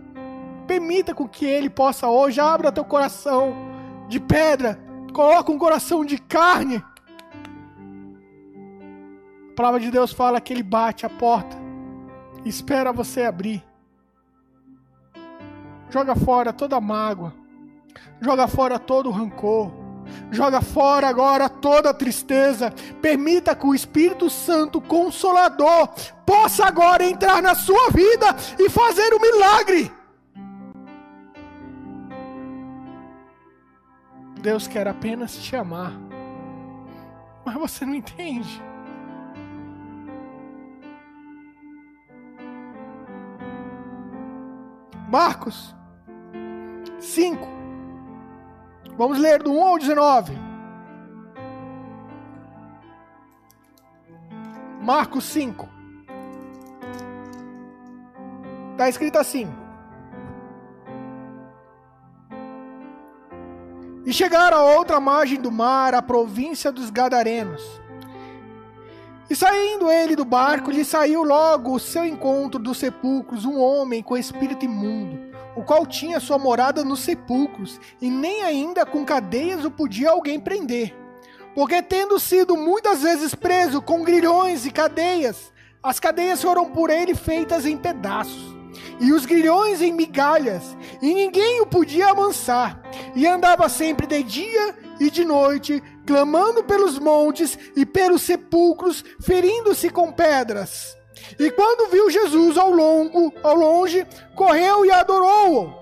permita com que Ele possa hoje abra teu coração de pedra coloca um coração de carne. A palavra de Deus fala que ele bate a porta, espera você abrir. Joga fora toda mágoa, joga fora todo o rancor, joga fora agora toda tristeza. Permita que o Espírito Santo Consolador possa agora entrar na sua vida e fazer um milagre. Deus quer apenas te amar. Mas você não entende. Marcos 5. Vamos ler do 1 ao 19. Marcos 5. Está escrito assim: chegaram à outra margem do mar, a província dos Gadarenos. E saindo ele do barco, lhe saiu logo o seu encontro dos sepulcros um homem com espírito imundo, o qual tinha sua morada nos sepulcros, e nem ainda com cadeias o podia alguém prender. Porque tendo sido muitas vezes preso com grilhões e cadeias, as cadeias foram por ele feitas em pedaços, e os grilhões em migalhas, e ninguém o podia amansar, e andava sempre de dia e de noite, clamando pelos montes e pelos sepulcros, ferindo-se com pedras. E quando viu Jesus ao longo, ao longe, correu e adorou-o.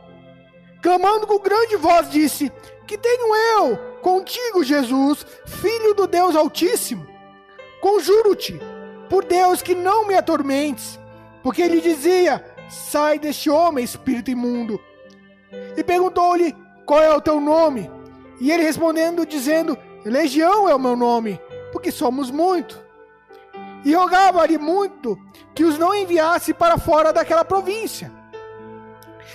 Clamando com grande voz, disse: Que tenho eu contigo, Jesus, filho do Deus Altíssimo? Conjuro-te, por Deus, que não me atormentes. Porque ele dizia: Sai deste homem, espírito imundo. E perguntou-lhe: Qual é o teu nome? E ele respondendo, dizendo: Legião é o meu nome, porque somos muito. E rogava-lhe muito que os não enviasse para fora daquela província.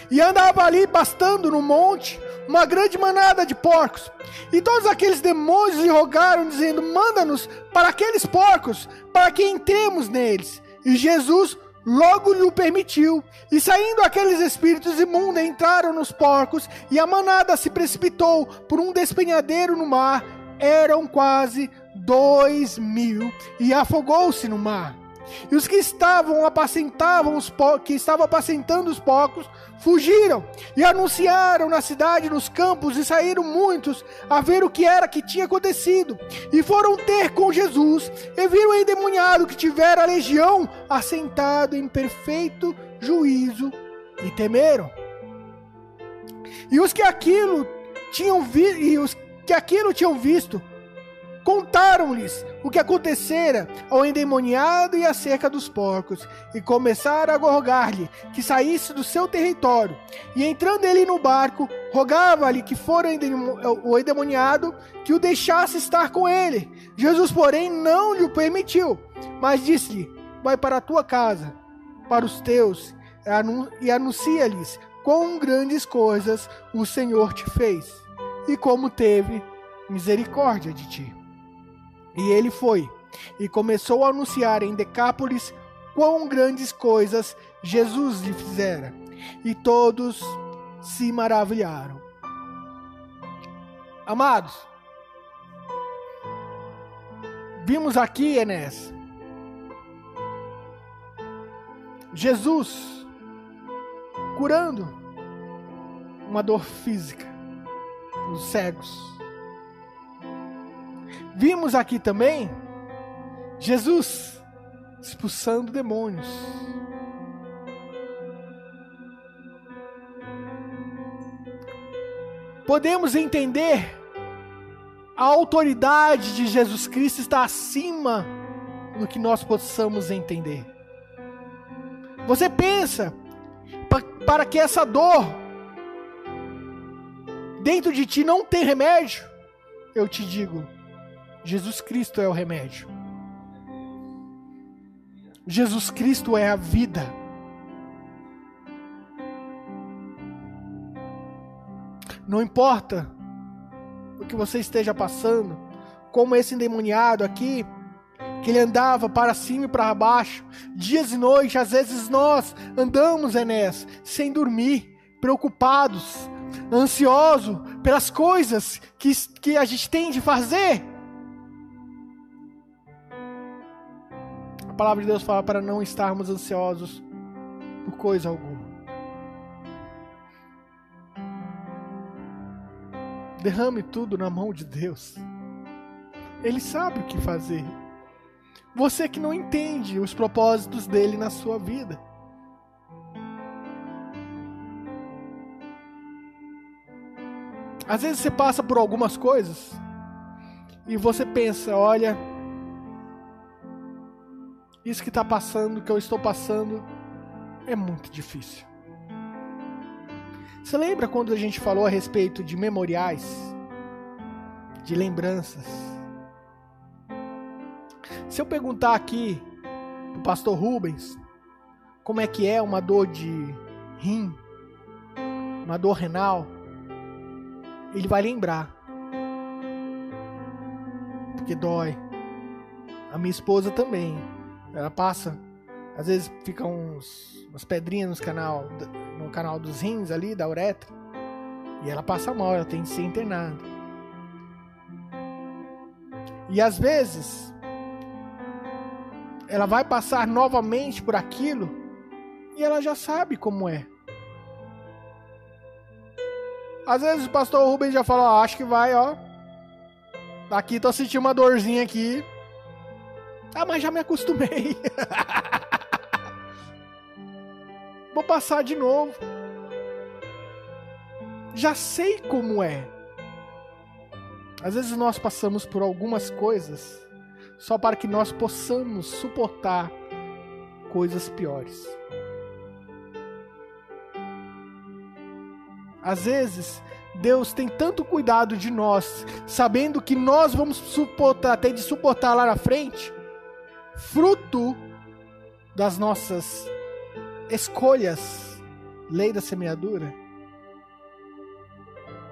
E andava ali bastando no monte uma grande manada de porcos. E todos aqueles demônios lhe rogaram, dizendo: Manda-nos para aqueles porcos, para que entremos neles. E Jesus logo lhe o permitiu. E saindo aqueles espíritos imundos entraram nos porcos, e a manada se precipitou por um despenhadeiro no mar. Eram quase dois mil, e afogou-se no mar. E os que estavam apacentavam os que estavam apacentando os porcos fugiram e anunciaram na cidade, nos campos, e saíram muitos a ver o que era que tinha acontecido. E foram ter com Jesus, e viram o endemoniado que tivera a legião assentado em perfeito juízo, e temeram. E os que aquilo tinham vi e os que aquilo tinham visto Contaram-lhes o que acontecera ao endemoniado e acerca dos porcos, e começaram a rogar-lhe que saísse do seu território. E entrando ele no barco, rogava-lhe que fora o endemoniado que o deixasse estar com ele. Jesus, porém, não lhe permitiu, mas disse-lhe: Vai para a tua casa, para os teus, e anuncia-lhes quão grandes coisas o Senhor te fez, e como teve misericórdia de ti. E ele foi e começou a anunciar em Decápolis quão grandes coisas Jesus lhe fizera. E todos se maravilharam. Amados, vimos aqui, Enes, Jesus curando uma dor física, os cegos Vimos aqui também Jesus expulsando demônios. Podemos entender a autoridade de Jesus Cristo está acima do que nós possamos entender. Você pensa para que essa dor dentro de ti não tem remédio? Eu te digo, Jesus Cristo é o remédio. Jesus Cristo é a vida. Não importa o que você esteja passando, como esse endemoniado aqui, que ele andava para cima e para baixo, dias e noites, às vezes nós andamos, Enéas, sem dormir, preocupados, ansiosos pelas coisas que, que a gente tem de fazer. Palavra de Deus fala para não estarmos ansiosos por coisa alguma. Derrame tudo na mão de Deus. Ele sabe o que fazer. Você que não entende os propósitos dele na sua vida. Às vezes você passa por algumas coisas e você pensa, olha, isso que está passando, que eu estou passando, é muito difícil. Você lembra quando a gente falou a respeito de memoriais, de lembranças? Se eu perguntar aqui o pastor Rubens como é que é uma dor de rim, uma dor renal, ele vai lembrar. Porque dói. A minha esposa também. Ela passa, às vezes ficam uns, umas pedrinhas no canal, no canal dos rins ali, da uretra. E ela passa mal, ela tem que ser internada. E às vezes ela vai passar novamente por aquilo e ela já sabe como é. Às vezes o pastor Rubens já fala, ó, acho que vai, ó. Aqui tô sentindo uma dorzinha aqui. Ah, mas já me acostumei. Vou passar de novo. Já sei como é. Às vezes nós passamos por algumas coisas só para que nós possamos suportar coisas piores. Às vezes, Deus tem tanto cuidado de nós, sabendo que nós vamos suportar, ter de suportar lá na frente, fruto das nossas escolhas, lei da semeadura,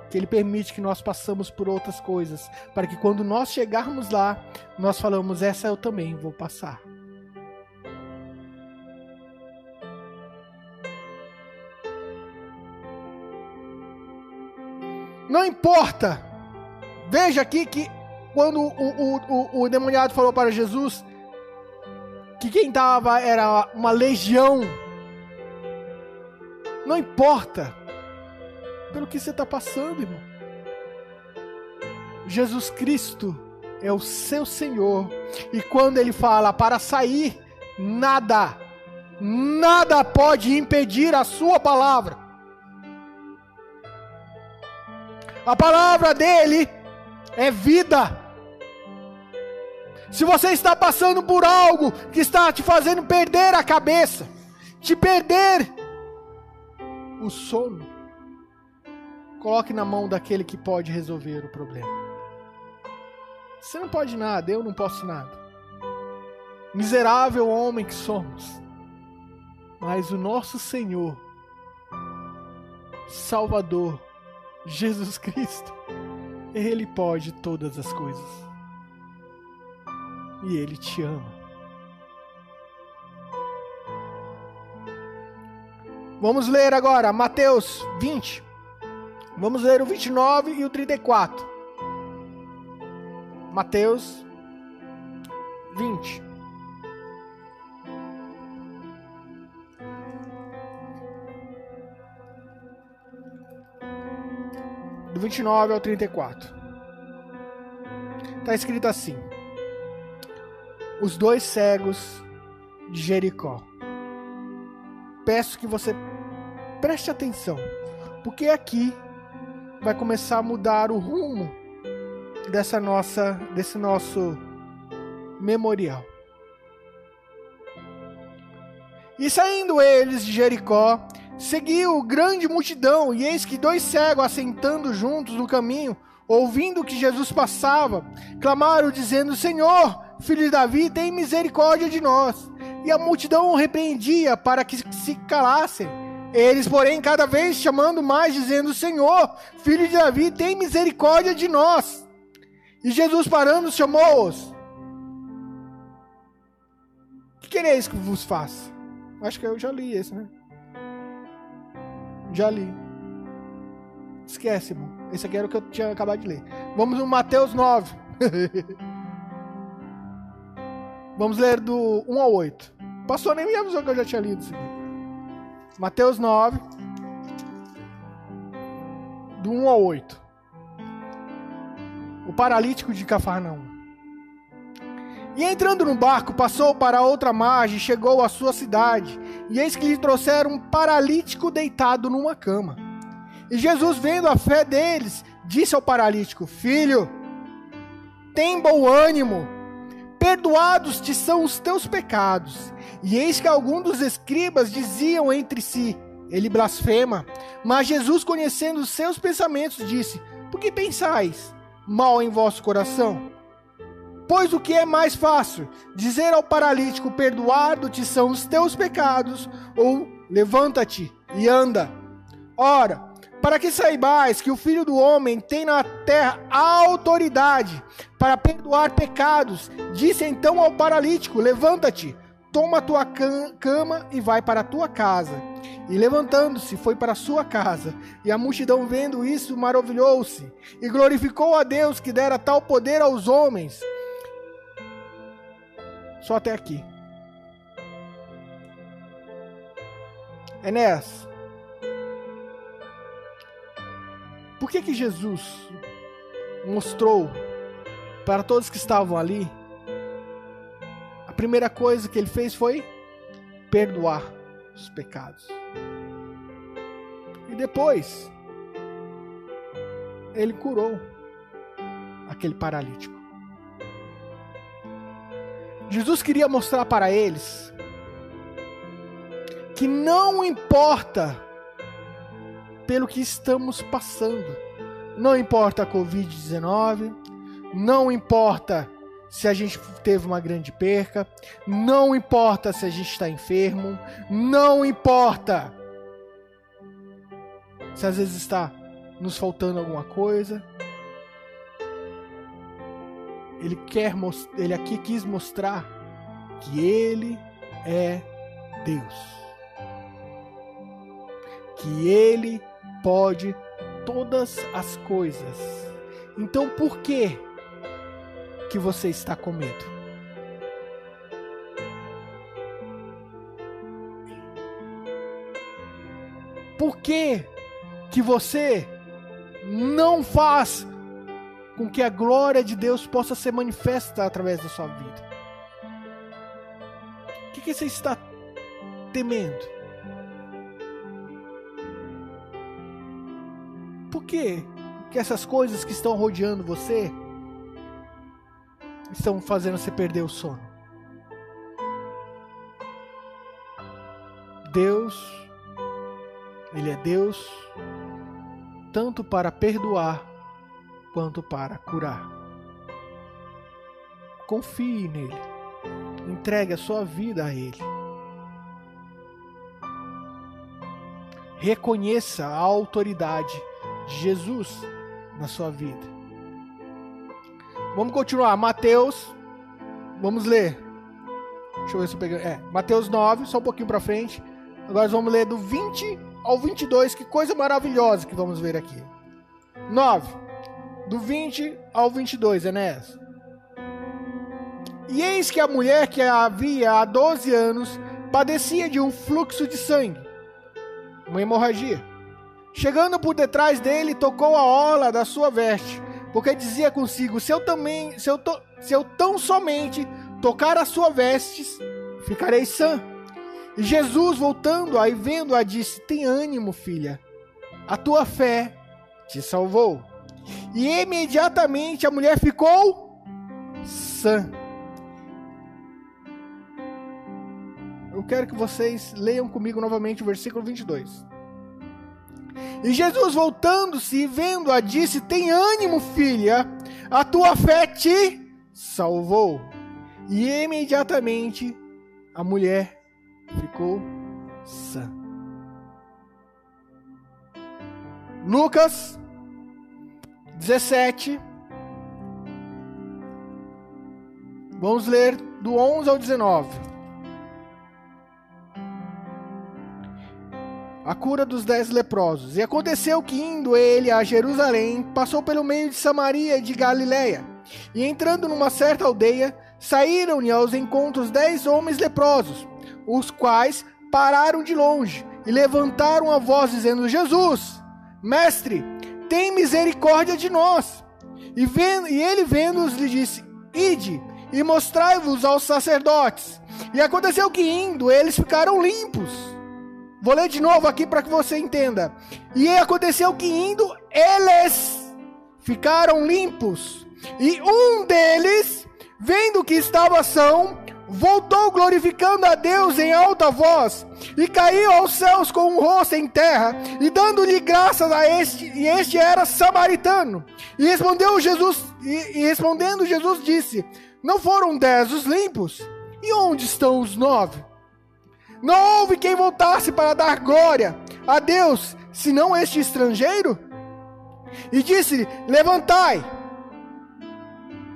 que Ele permite que nós passamos por outras coisas, para que quando nós chegarmos lá, nós falamos: essa eu também vou passar. Não importa. Veja aqui que quando o, o, o, o demoniado falou para Jesus que quem estava era uma legião. Não importa pelo que você está passando, irmão. Jesus Cristo é o seu Senhor. E quando ele fala para sair, nada, nada pode impedir a sua palavra. A palavra dele é vida. Se você está passando por algo que está te fazendo perder a cabeça, te perder o sono, Coloque na mão daquele que pode resolver o problema. Você não pode nada, eu não posso nada. Miserável homem que somos. Mas o nosso Senhor, Salvador, Jesus Cristo, Ele pode todas as coisas. E Ele te ama. Vamos ler agora Mateus 20. Vamos ler o 29 e o 34. Mateus 20. Do 29 ao 34. Está escrito assim: Os dois cegos de Jericó. Peço que você preste atenção, porque aqui vai começar a mudar o rumo dessa nossa desse nosso memorial. E saindo eles de Jericó, seguiu grande multidão, e eis que dois cegos assentando juntos no caminho, ouvindo que Jesus passava, clamaram dizendo: Senhor, filho de Davi, tem misericórdia de nós. E a multidão o repreendia para que se calassem. Eles, porém, cada vez chamando mais, dizendo: Senhor, filho de Davi, tem misericórdia de nós. E Jesus, parando, chamou-os: Que quereis que vos faça? Acho que eu já li esse, né? Já li. Esquece, irmão. Esse aqui era o que eu tinha acabado de ler. Vamos no Mateus 9. Vamos ler do 1 ao 8. Pastor nem me avisou que eu já tinha lido isso aqui. Mateus 9, do 1 ao 8. O paralítico de Cafarnaum. E entrando no barco, passou para outra margem, chegou à sua cidade, e eis que lhe trouxeram um paralítico deitado numa cama. E Jesus, vendo a fé deles, disse ao paralítico: Filho, tem bom ânimo, perdoados te são os teus pecados. E eis que alguns dos escribas diziam entre si: Ele blasfema. Mas Jesus, conhecendo os seus pensamentos, disse: Por que pensais mal em vosso coração? Pois o que é mais fácil? Dizer ao paralítico: Perdoado-te são os teus pecados, ou levanta-te e anda. Ora, para que saibais que o Filho do Homem tem na terra autoridade para perdoar pecados. Disse então ao paralítico: Levanta-te, toma a tua cama e vai para a tua casa. E levantando-se, foi para a sua casa. E a multidão, vendo isso, maravilhou-se e glorificou a Deus que dera tal poder aos homens. Só até aqui. Enéas, Por que, que Jesus mostrou para todos que estavam ali? A primeira coisa que ele fez foi perdoar os pecados. E depois, ele curou aquele paralítico. Jesus queria mostrar para eles que não importa pelo que estamos passando. Não importa a Covid-19, não importa se a gente teve uma grande perca, não importa se a gente está enfermo, não importa se às vezes está nos faltando alguma coisa. Ele quer ele aqui quis mostrar que ele é Deus. Que ele pode todas as coisas. Então por que que você está com medo? Por que que você não faz com que a glória de Deus possa ser manifesta através da sua vida? O que, que você está temendo? Que que essas coisas que estão rodeando você estão fazendo você perder o sono? Deus, Ele é Deus tanto para perdoar quanto para curar. Confie nele. Entregue a sua vida a Ele. Reconheça a autoridade de Jesus na sua vida. Vamos continuar. Mateus. Vamos ler. Deixa eu ver se eu peguei. É, Mateus 9, só um pouquinho para frente. Agora vamos ler do 20 ao 22. Que coisa maravilhosa que vamos ver aqui. 9. Do 20 ao 22, Enéas. E eis que a mulher que havia há 12 anos padecia de um fluxo de sangue, uma hemorragia Chegando por detrás dele, tocou a ola da sua veste, porque dizia consigo: se eu também, se eu, to, se eu tão somente tocar as suas vestes, ficarei sã. E Jesus, voltando aí vendo-a, disse: Tem ânimo, filha, a tua fé te salvou. E imediatamente a mulher ficou sã. Eu quero que vocês leiam comigo novamente o versículo 22. E Jesus, voltando-se e vendo-a, disse: Tem ânimo, filha, a tua fé te salvou. E imediatamente a mulher ficou sã. Lucas 17. Vamos ler do 11 ao 19. A cura dos dez leprosos. E aconteceu que, indo ele a Jerusalém, passou pelo meio de Samaria e de Galiléia. E entrando numa certa aldeia, saíram-lhe aos encontros dez homens leprosos, os quais pararam de longe e levantaram a voz, dizendo: Jesus, mestre, tem misericórdia de nós. E, vendo, e ele, vendo-os, lhe disse: Ide e mostrai-vos aos sacerdotes. E aconteceu que, indo, eles ficaram limpos. Vou ler de novo aqui para que você entenda. E aconteceu que indo, eles ficaram limpos. E um deles, vendo que estava são, voltou glorificando a Deus em alta voz, e caiu aos céus com o rosto em terra, e dando-lhe graças a este, e este era samaritano. E respondeu Jesus, e, e respondendo Jesus disse: Não foram dez os limpos? E onde estão os nove? Não houve quem voltasse para dar glória, a Deus, senão este estrangeiro? E disse: Levantai.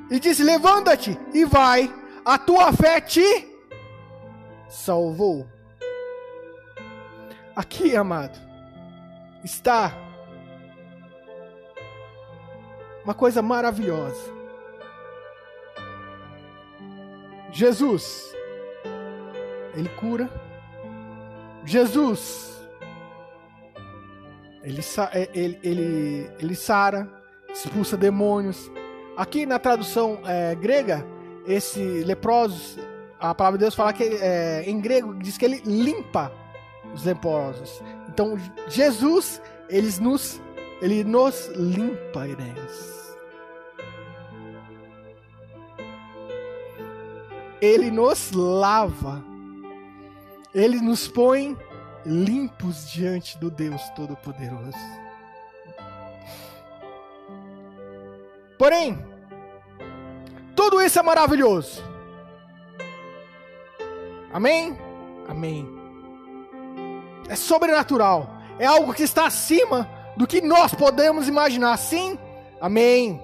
E disse: Levanta-te e vai, a tua fé te salvou. Aqui, amado, está uma coisa maravilhosa. Jesus, ele cura. Jesus, ele, é, ele, ele, ele sara, expulsa demônios. Aqui na tradução é, grega, esse leprosos, a palavra de Deus fala que é, em grego diz que ele limpa os leprosos. Então Jesus, ele nos, ele nos limpa, Enéas. Ele nos lava. Ele nos põe limpos diante do Deus Todo-Poderoso. Porém, tudo isso é maravilhoso. Amém? Amém. É sobrenatural. É algo que está acima do que nós podemos imaginar. Sim? Amém.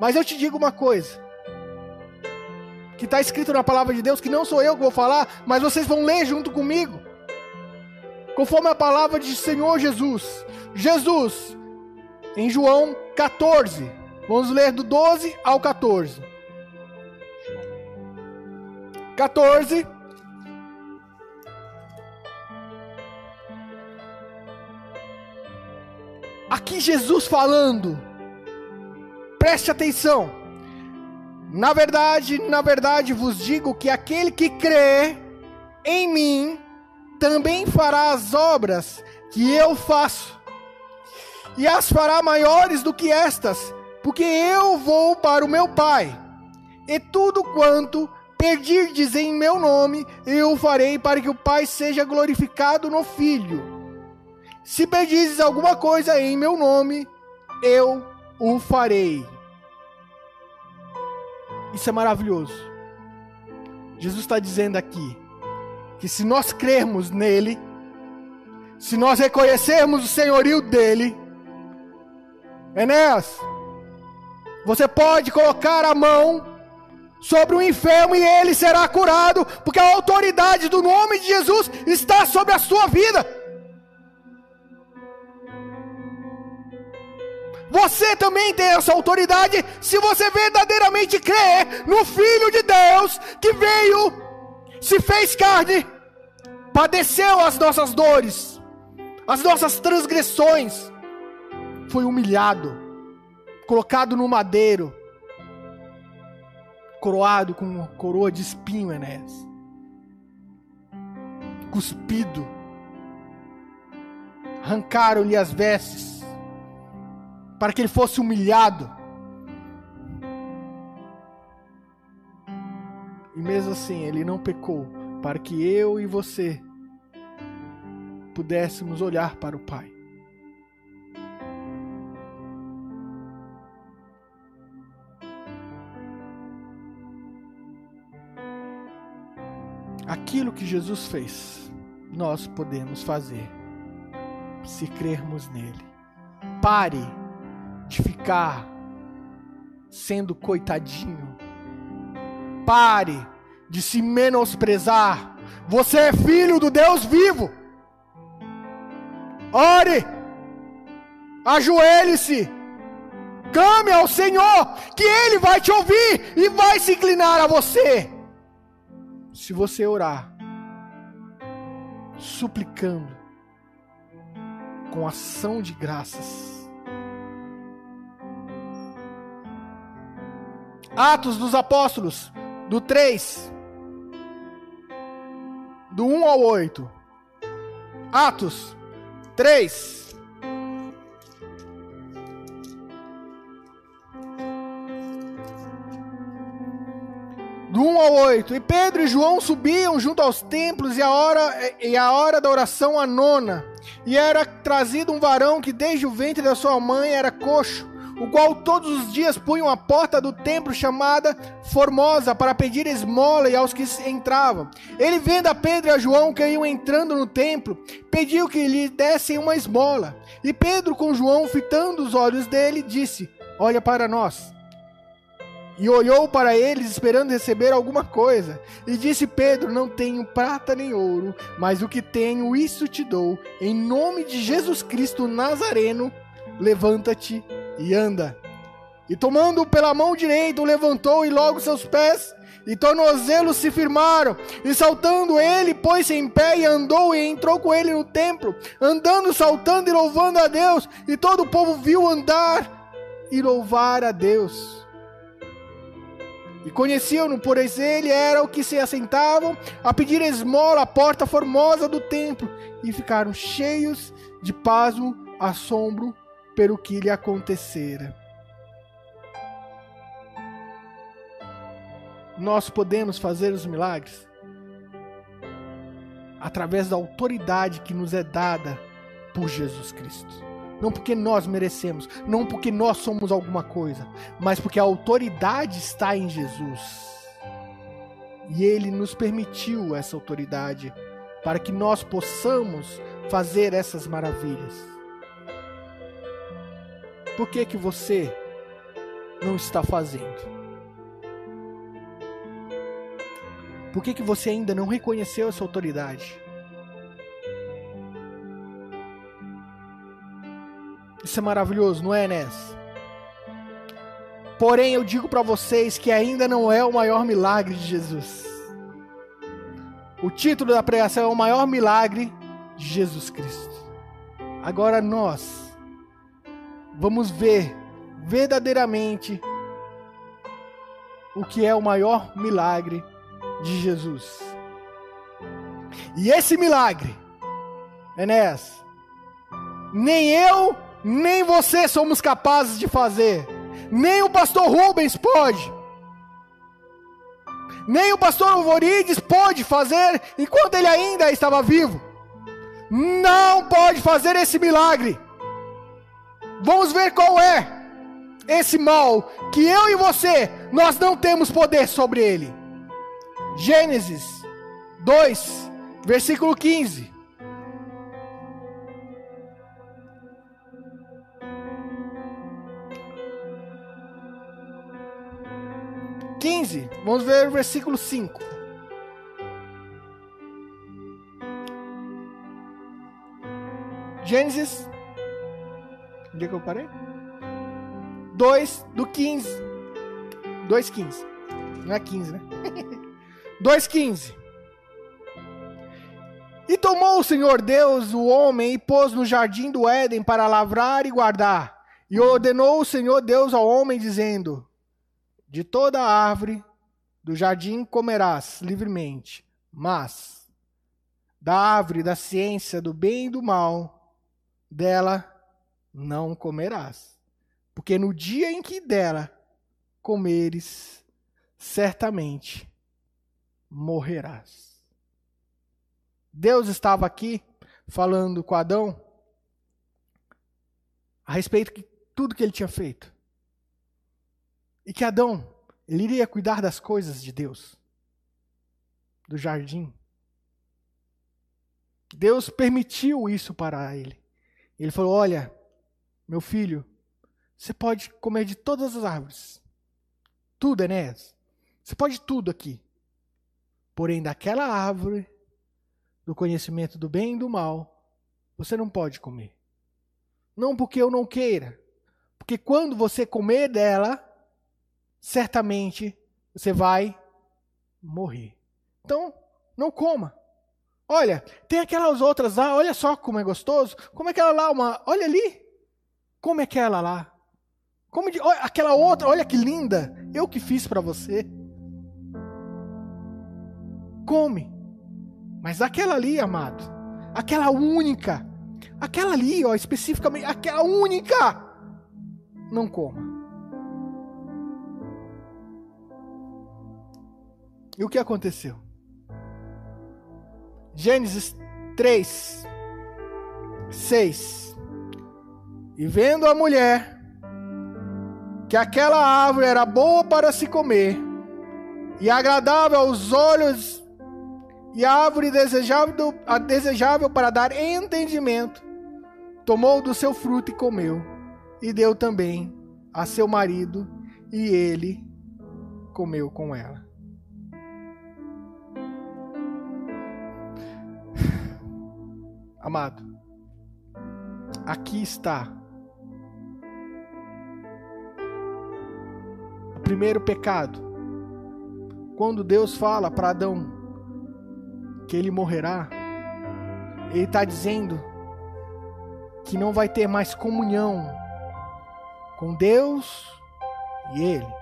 Mas eu te digo uma coisa que está escrito na palavra de Deus, que não sou eu que vou falar, mas vocês vão ler junto comigo. Conforme a palavra de Senhor Jesus. Jesus, em João 14. Vamos ler do 12 ao 14. 14. Aqui Jesus falando. Preste atenção. Na verdade, na verdade vos digo que aquele que crê em mim também fará as obras que eu faço, e as fará maiores do que estas, porque eu vou para o meu Pai, e tudo quanto pedirdes em meu nome, eu farei para que o Pai seja glorificado no Filho. Se pedirdes alguma coisa em meu nome, eu o farei. Isso é maravilhoso. Jesus está dizendo aqui que se nós crermos nele, se nós reconhecermos o senhorio dele, Enéas, você pode colocar a mão sobre o enfermo e ele será curado, porque a autoridade do nome de Jesus está sobre a sua vida. Você também tem essa autoridade se você verdadeiramente crê no Filho de Deus que veio, se fez carne, padeceu as nossas dores, as nossas transgressões, foi humilhado, colocado no madeiro, coroado com coroa de espinho, Enéas, cuspido, arrancaram-lhe as vestes, para que ele fosse humilhado. E mesmo assim, ele não pecou, para que eu e você pudéssemos olhar para o Pai. Aquilo que Jesus fez, nós podemos fazer, se crermos nele. Pare de ficar sendo coitadinho. Pare de se menosprezar. Você é filho do Deus vivo. Ore. Ajoelhe-se. Clame ao Senhor, que Ele vai te ouvir e vai se inclinar a você. Se você orar, suplicando, com ação de graças, Atos dos Apóstolos, do 3, do 1 ao 8. Atos 3. Do 1 ao 8. E Pedro e João subiam junto aos templos, e a hora, e a hora da oração a nona. E era trazido um varão que desde o ventre da sua mãe era coxo o qual todos os dias punham a porta do templo chamada Formosa para pedir esmola e aos que entravam. Ele vendo a Pedro e a João que iam entrando no templo, pediu que lhe dessem uma esmola. E Pedro com João fitando os olhos dele, disse: Olha para nós. E olhou para eles, esperando receber alguma coisa. E disse Pedro: Não tenho prata nem ouro, mas o que tenho, isso te dou. Em nome de Jesus Cristo Nazareno, levanta-te e anda. E tomando-o pela mão direita, o levantou, e logo seus pés e tornozelos se firmaram. E saltando ele, pôs-se em pé e andou e entrou com ele no templo, andando, saltando e louvando a Deus. E todo o povo viu andar e louvar a Deus. E conheciam-no, por ele era o que se assentavam a pedir esmola à porta formosa do templo, e ficaram cheios de pasmo, assombro pelo que lhe acontecera. Nós podemos fazer os milagres através da autoridade que nos é dada por Jesus Cristo. Não porque nós merecemos, não porque nós somos alguma coisa, mas porque a autoridade está em Jesus. E ele nos permitiu essa autoridade para que nós possamos fazer essas maravilhas. Por que que você não está fazendo? Por que que você ainda não reconheceu essa autoridade? Isso é maravilhoso, não é, Enes? Porém, eu digo para vocês que ainda não é o maior milagre de Jesus. O título da pregação é o maior milagre de Jesus Cristo. Agora nós vamos ver verdadeiramente o que é o maior milagre de Jesus. E esse milagre, Enéas, nem eu nem você somos capazes de fazer, nem o pastor Rubens pode, nem o pastor Alvorides pode fazer enquanto ele ainda estava vivo. Não pode fazer esse milagre. Vamos ver qual é esse mal que eu e você nós não temos poder sobre ele. Gênesis 2, versículo 15. 15, vamos ver o versículo 5. Gênesis. Onde é que eu parei? 2 do 15. 2,15. Não é 15, né? 2,15. E tomou o Senhor Deus o homem e pôs no jardim do Éden para lavrar e guardar. E ordenou o Senhor Deus ao homem, dizendo: de toda árvore do jardim comerás livremente, mas da árvore da ciência do bem e do mal, dela não comerás. Porque no dia em que dela comeres, certamente morrerás. Deus estava aqui falando com Adão a respeito de tudo que ele tinha feito. E que Adão, ele iria cuidar das coisas de Deus, do jardim. Deus permitiu isso para ele. Ele falou: Olha, meu filho, você pode comer de todas as árvores. Tudo, Enéas. Você pode tudo aqui. Porém, daquela árvore, do conhecimento do bem e do mal, você não pode comer. Não porque eu não queira. Porque quando você comer dela, certamente você vai morrer. Então, não coma. Olha, tem aquelas outras lá, olha só como é gostoso. Como é aquela lá, uma, olha ali. Como é aquela lá? Como de, olha, aquela outra, olha que linda. Eu que fiz para você. Come. Mas aquela ali, amado, aquela única, aquela ali, ó, especificamente, aquela única, não coma. E o que aconteceu? Gênesis 3, 6. E vendo a mulher que aquela árvore era boa para se comer e agradável aos olhos e árvore desejável, desejável para dar entendimento, tomou do seu fruto e comeu, e deu também a seu marido, e ele comeu com ela. Amado, aqui está primeiro pecado. Quando Deus fala para Adão que ele morrerá, ele está dizendo que não vai ter mais comunhão com Deus e ele,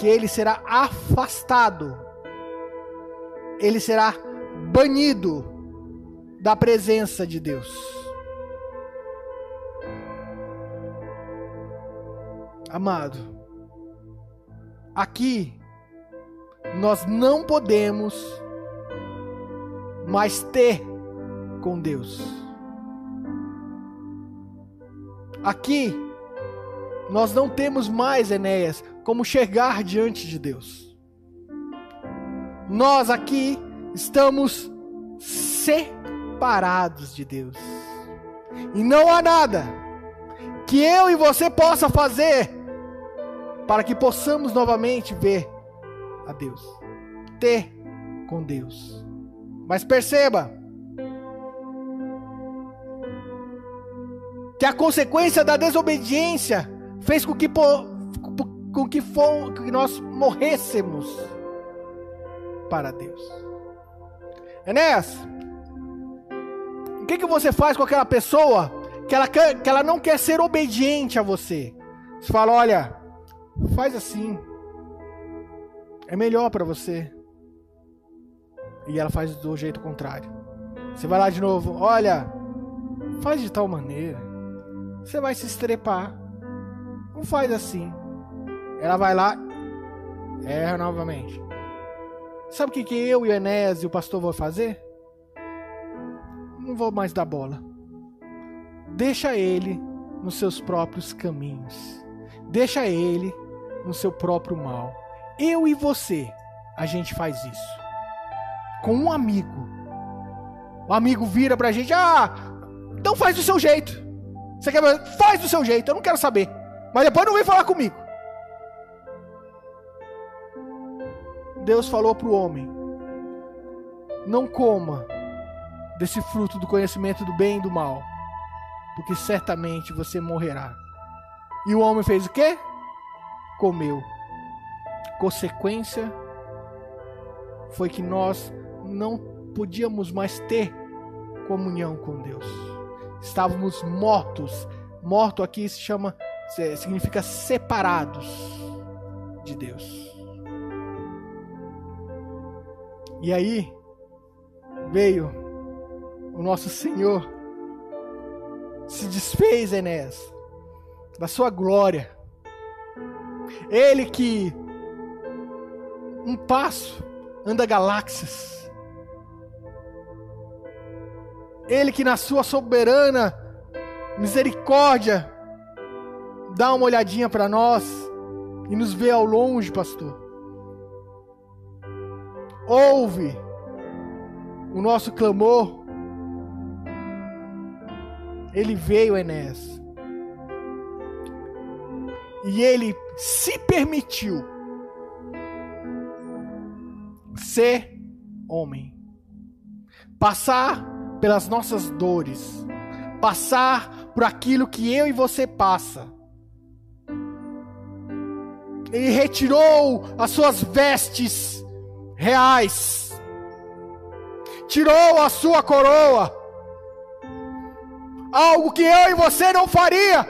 que ele será afastado, ele será banido da presença de Deus. Amado, aqui nós não podemos mais ter com Deus. Aqui nós não temos mais, Enéas, como chegar diante de Deus. Nós aqui estamos separados de Deus. E não há nada que eu e você possa fazer para que possamos novamente ver a Deus, ter com Deus. Mas perceba que a consequência da desobediência fez com que, com que, for, que nós morrêssemos para Deus. Enéas, o que, que você faz com aquela pessoa que ela, que ela não quer ser obediente a você? Você fala: olha, faz assim, é melhor para você. E ela faz do jeito contrário. Você vai lá de novo, olha, faz de tal maneira. Você vai se estrepar. Não faz assim. Ela vai lá, erra novamente. Sabe o que, que eu e o Enéas e o pastor vão fazer? Não vou mais dar bola. Deixa ele nos seus próprios caminhos. Deixa ele no seu próprio mal. Eu e você, a gente faz isso. Com um amigo. O amigo vira pra gente: Ah, então faz do seu jeito. Você quer. Faz do seu jeito, eu não quero saber. Mas depois não vem falar comigo. Deus falou para o homem: Não coma desse fruto do conhecimento do bem e do mal, porque certamente você morrerá. E o homem fez o quê? Comeu. Consequência foi que nós não podíamos mais ter comunhão com Deus. Estávamos mortos. Morto aqui se chama significa separados de Deus. E aí veio o nosso Senhor, se desfez, Enéas, da sua glória. Ele que um passo anda galáxias. Ele que na sua soberana misericórdia dá uma olhadinha para nós e nos vê ao longe, pastor. Ouve o nosso clamor. Ele veio, Enéas. E ele se permitiu ser homem. Passar pelas nossas dores. Passar por aquilo que eu e você passa ele retirou as suas vestes reais, tirou a sua coroa, algo que eu e você não faria,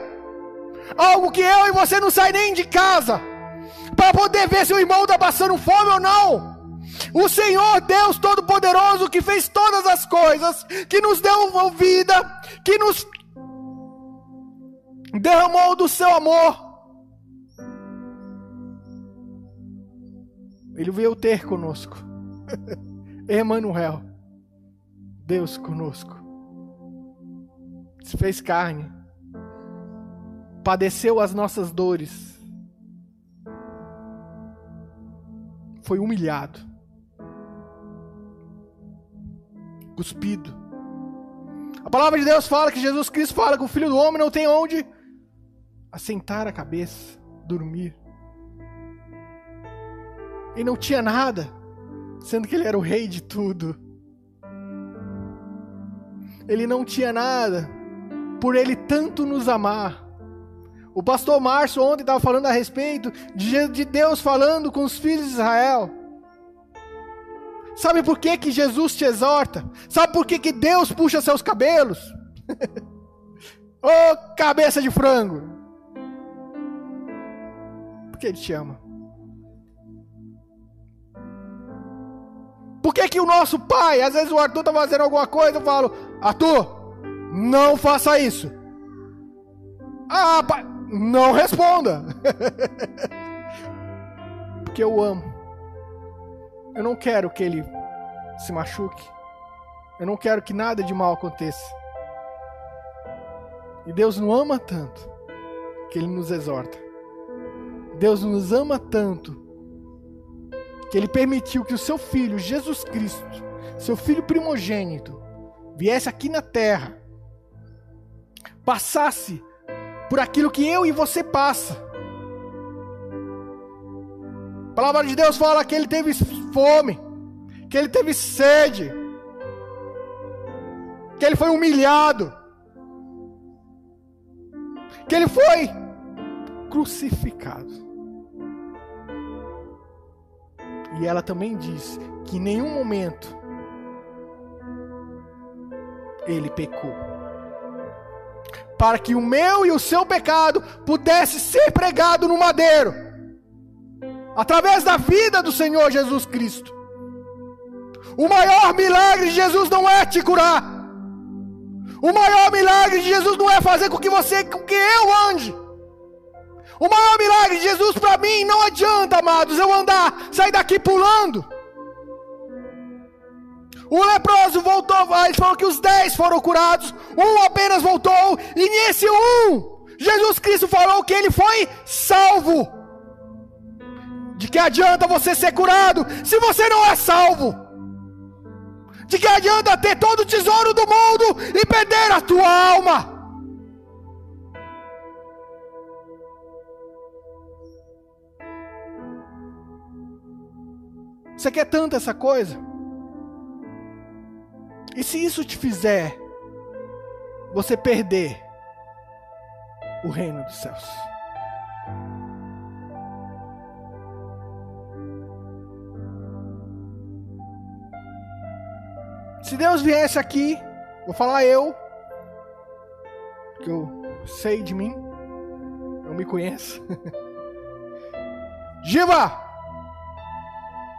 algo que eu e você não sai nem de casa, para poder ver se o irmão está passando fome ou não. O Senhor Deus Todo-Poderoso que fez todas as coisas, que nos deu vida, que nos derramou do seu amor Ele veio ter conosco. Emmanuel, Deus conosco. Se fez carne. Padeceu as nossas dores, foi humilhado, cuspido. A palavra de Deus fala que Jesus Cristo fala que o filho do homem não tem onde assentar a cabeça, dormir. E não tinha nada, sendo que ele era o rei de tudo. Ele não tinha nada, por ele tanto nos amar. O pastor Márcio ontem estava falando a respeito de Deus falando com os filhos de Israel. Sabe por que, que Jesus te exorta? Sabe por que, que Deus puxa seus cabelos? Ô oh, cabeça de frango! Porque Ele te ama. Por que, que o nosso pai, às vezes o Arthur está fazendo alguma coisa, eu falo, Arthur, não faça isso. Ah, pai, não responda. Porque eu amo. Eu não quero que ele se machuque. Eu não quero que nada de mal aconteça. E Deus nos ama tanto que ele nos exorta. Deus nos ama tanto que ele permitiu que o seu filho, Jesus Cristo, seu filho primogênito, viesse aqui na terra, passasse por aquilo que eu e você passa. A palavra de Deus fala que ele teve fome, que ele teve sede, que ele foi humilhado, que ele foi crucificado. E ela também diz que em nenhum momento ele pecou para que o meu e o seu pecado pudesse ser pregado no madeiro, através da vida do Senhor Jesus Cristo. O maior milagre de Jesus não é te curar. O maior milagre de Jesus não é fazer com que você, com que eu ande. O maior milagre de Jesus para mim não adianta, amados, eu andar, sair daqui pulando. O leproso voltou, ele falou que os dez foram curados, um apenas voltou, e nesse um, Jesus Cristo falou que ele foi salvo. De que adianta você ser curado se você não é salvo? De que adianta ter todo o tesouro do mundo e perder a tua alma? Você quer tanto essa coisa? E se isso te fizer você perder o reino dos céus? Se Deus viesse aqui, vou falar eu, que eu sei de mim, eu me conheço. Giva!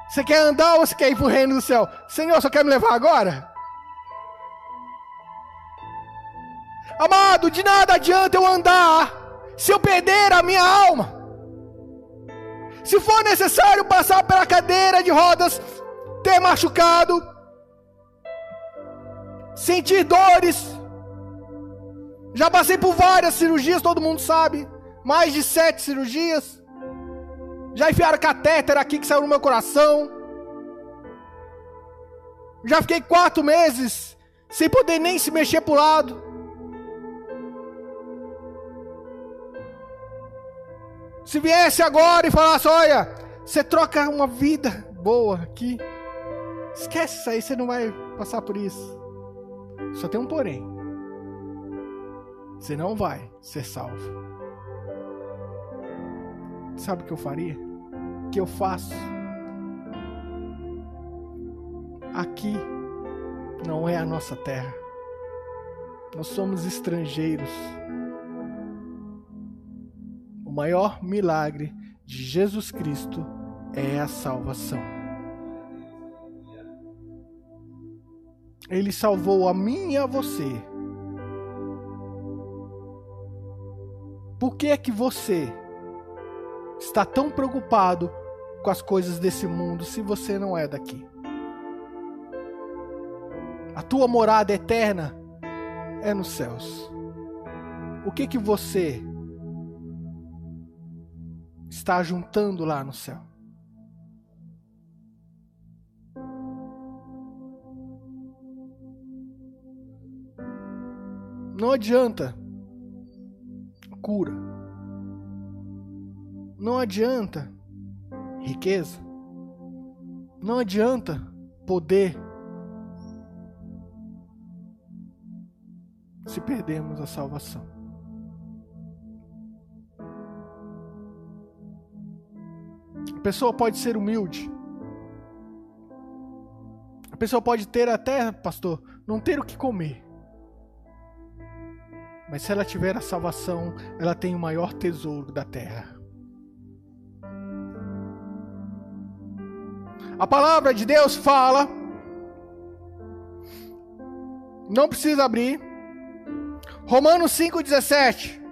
Você quer andar ou você quer ir para o reino do céu? Senhor, só quer me levar agora? Amado, de nada adianta eu andar se eu perder a minha alma. Se for necessário passar pela cadeira de rodas, ter machucado, sentir dores. Já passei por várias cirurgias, todo mundo sabe. Mais de sete cirurgias. Já enfiaram catéter aqui que saiu no meu coração. Já fiquei quatro meses sem poder nem se mexer para o lado. Se viesse agora e falasse: Olha, você troca uma vida boa aqui, esquece isso aí, você não vai passar por isso. Só tem um porém: você não vai ser salvo. Sabe o que eu faria? O que eu faço? Aqui não é a nossa terra. Nós somos estrangeiros maior milagre de Jesus Cristo é a salvação. Ele salvou a mim e a você. Por que é que você está tão preocupado com as coisas desse mundo se você não é daqui? A tua morada eterna é nos céus. O que que você está juntando lá no céu. Não adianta cura. Não adianta riqueza. Não adianta poder. Se perdemos a salvação. Pessoa pode ser humilde. A pessoa pode ter até, pastor, não ter o que comer. Mas se ela tiver a salvação, ela tem o maior tesouro da terra. A palavra de Deus fala. Não precisa abrir. Romanos 5,17.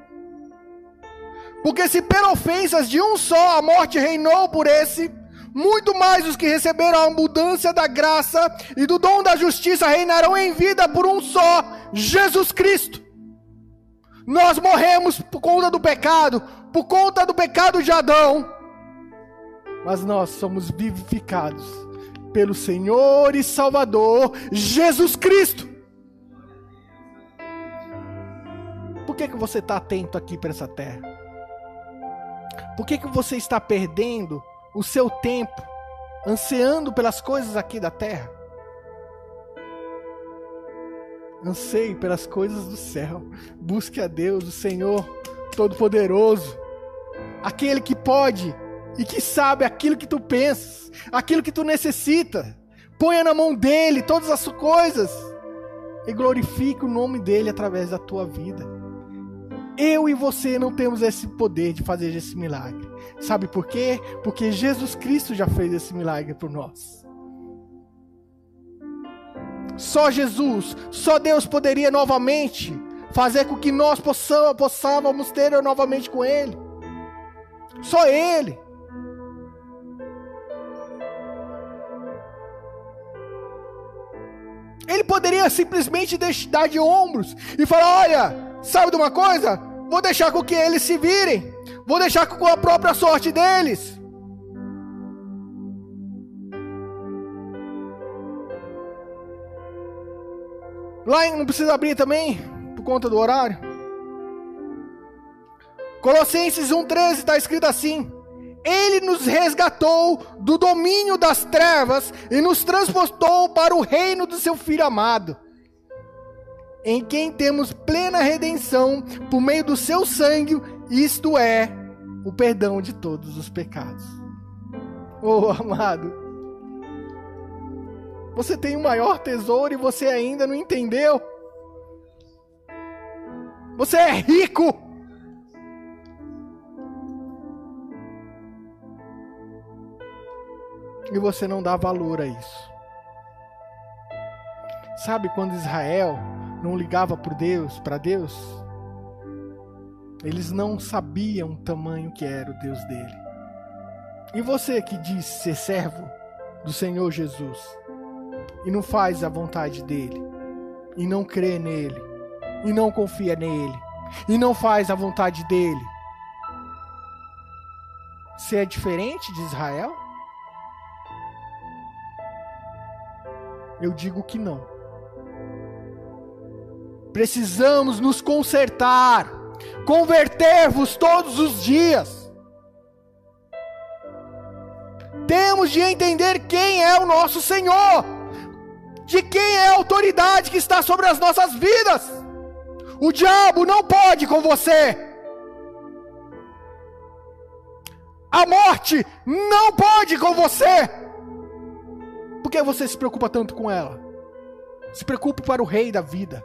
Porque se pelas ofensas de um só a morte reinou por esse, muito mais os que receberam a abundância da graça e do dom da justiça reinarão em vida por um só, Jesus Cristo. Nós morremos por conta do pecado, por conta do pecado de Adão. Mas nós somos vivificados pelo Senhor e Salvador Jesus Cristo. Por que, que você está atento aqui para essa terra? Por que, que você está perdendo o seu tempo ansiando pelas coisas aqui da terra? Anseie pelas coisas do céu. Busque a Deus, o Senhor Todo-Poderoso. Aquele que pode e que sabe aquilo que tu pensas, aquilo que tu necessita. Ponha na mão dele todas as coisas e glorifique o nome dele através da tua vida. Eu e você não temos esse poder de fazer esse milagre. Sabe por quê? Porque Jesus Cristo já fez esse milagre por nós. Só Jesus, só Deus poderia novamente fazer com que nós possamos, possamos ter novamente com Ele. Só Ele. Ele poderia simplesmente dar de ombros e falar: Olha, sabe de uma coisa? Vou deixar com que eles se virem, vou deixar com a própria sorte deles. Lá não precisa abrir também, por conta do horário. Colossenses 1,13 está escrito assim: Ele nos resgatou do domínio das trevas e nos transportou para o reino do seu Filho amado, em quem temos plena redenção por meio do seu sangue, isto é, o perdão de todos os pecados. Oh, amado, você tem o maior tesouro e você ainda não entendeu. Você é rico. E você não dá valor a isso. Sabe quando Israel não ligava por Deus, para Deus? Eles não sabiam o tamanho que era o Deus dele. E você que diz ser servo do Senhor Jesus, e não faz a vontade dele, e não crê nele, e não confia nele, e não faz a vontade dele, você é diferente de Israel? Eu digo que não. Precisamos nos consertar, converter-vos todos os dias. Temos de entender quem é o nosso Senhor de quem é a autoridade que está sobre as nossas vidas. O diabo não pode com você. A morte não pode com você. Por que você se preocupa tanto com ela? Se preocupe para o rei da vida.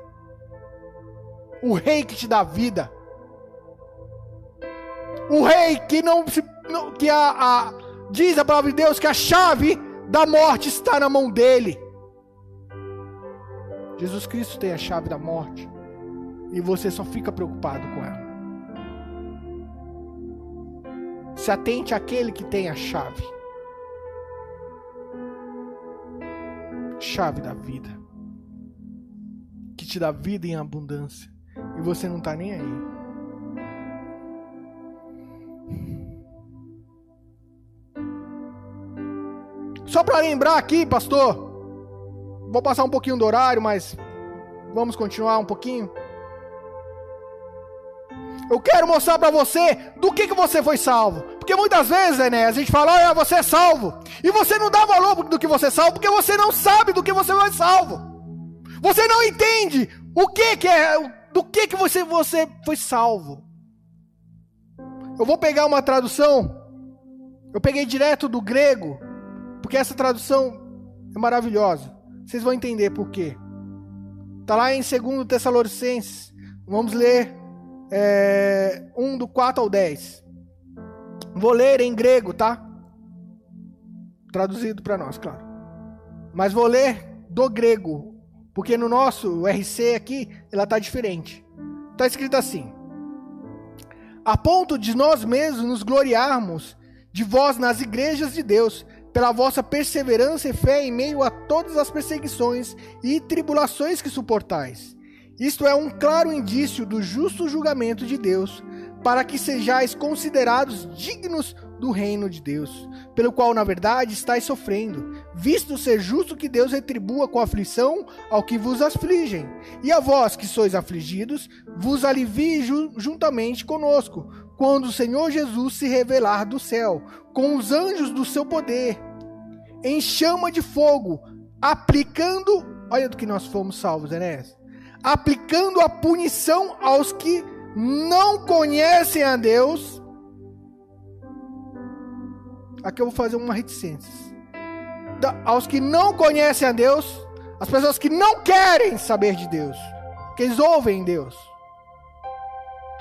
O rei que te dá vida. O rei que não se que a, a diz a palavra de Deus que a chave da morte está na mão dele. Jesus Cristo tem a chave da morte e você só fica preocupado com ela. Se atente àquele que tem a chave. Chave da vida. Que te dá vida em abundância e você não está nem aí. Só para lembrar aqui, pastor, vou passar um pouquinho do horário, mas vamos continuar um pouquinho. Eu quero mostrar para você do que, que você foi salvo. Porque muitas vezes, né, a gente fala, ah, você é salvo. E você não dá valor do que você é salvo, porque você não sabe do que você foi salvo. Você não entende o que, que é do que, que você, você foi salvo. Eu vou pegar uma tradução, eu peguei direto do grego, porque essa tradução é maravilhosa. Vocês vão entender por quê. Está lá em 2 Tessalonicenses. Vamos ler é, 1 do 4 ao 10. Vou ler em grego, tá? Traduzido para nós, claro. Mas vou ler do grego, porque no nosso RC aqui ela tá diferente. Está escrito assim: A ponto de nós mesmos nos gloriarmos de vós nas igrejas de Deus, pela vossa perseverança e fé em meio a todas as perseguições e tribulações que suportais. Isto é um claro indício do justo julgamento de Deus, para que sejais considerados dignos do reino de Deus, pelo qual, na verdade, estáis sofrendo, visto ser justo que Deus retribua com aflição ao que vos afligem, e a vós que sois afligidos, vos alivie juntamente conosco, quando o Senhor Jesus se revelar do céu, com os anjos do seu poder, em chama de fogo, aplicando, olha do que nós fomos salvos, Enéas, aplicando a punição aos que não conhecem a Deus. Aqui eu vou fazer uma reticência. Aos que não conhecem a Deus, as pessoas que não querem saber de Deus, que eles ouvem Deus.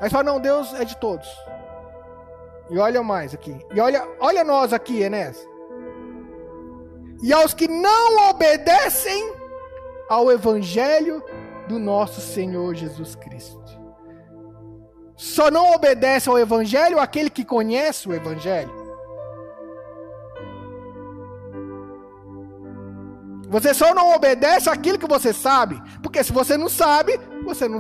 Aí fala, não, Deus é de todos. E olha mais aqui. E olha, olha nós aqui, Enéas e aos que não obedecem ao Evangelho do nosso Senhor Jesus Cristo. Só não obedece ao Evangelho aquele que conhece o Evangelho. Você só não obedece aquilo que você sabe. Porque se você não sabe, você não.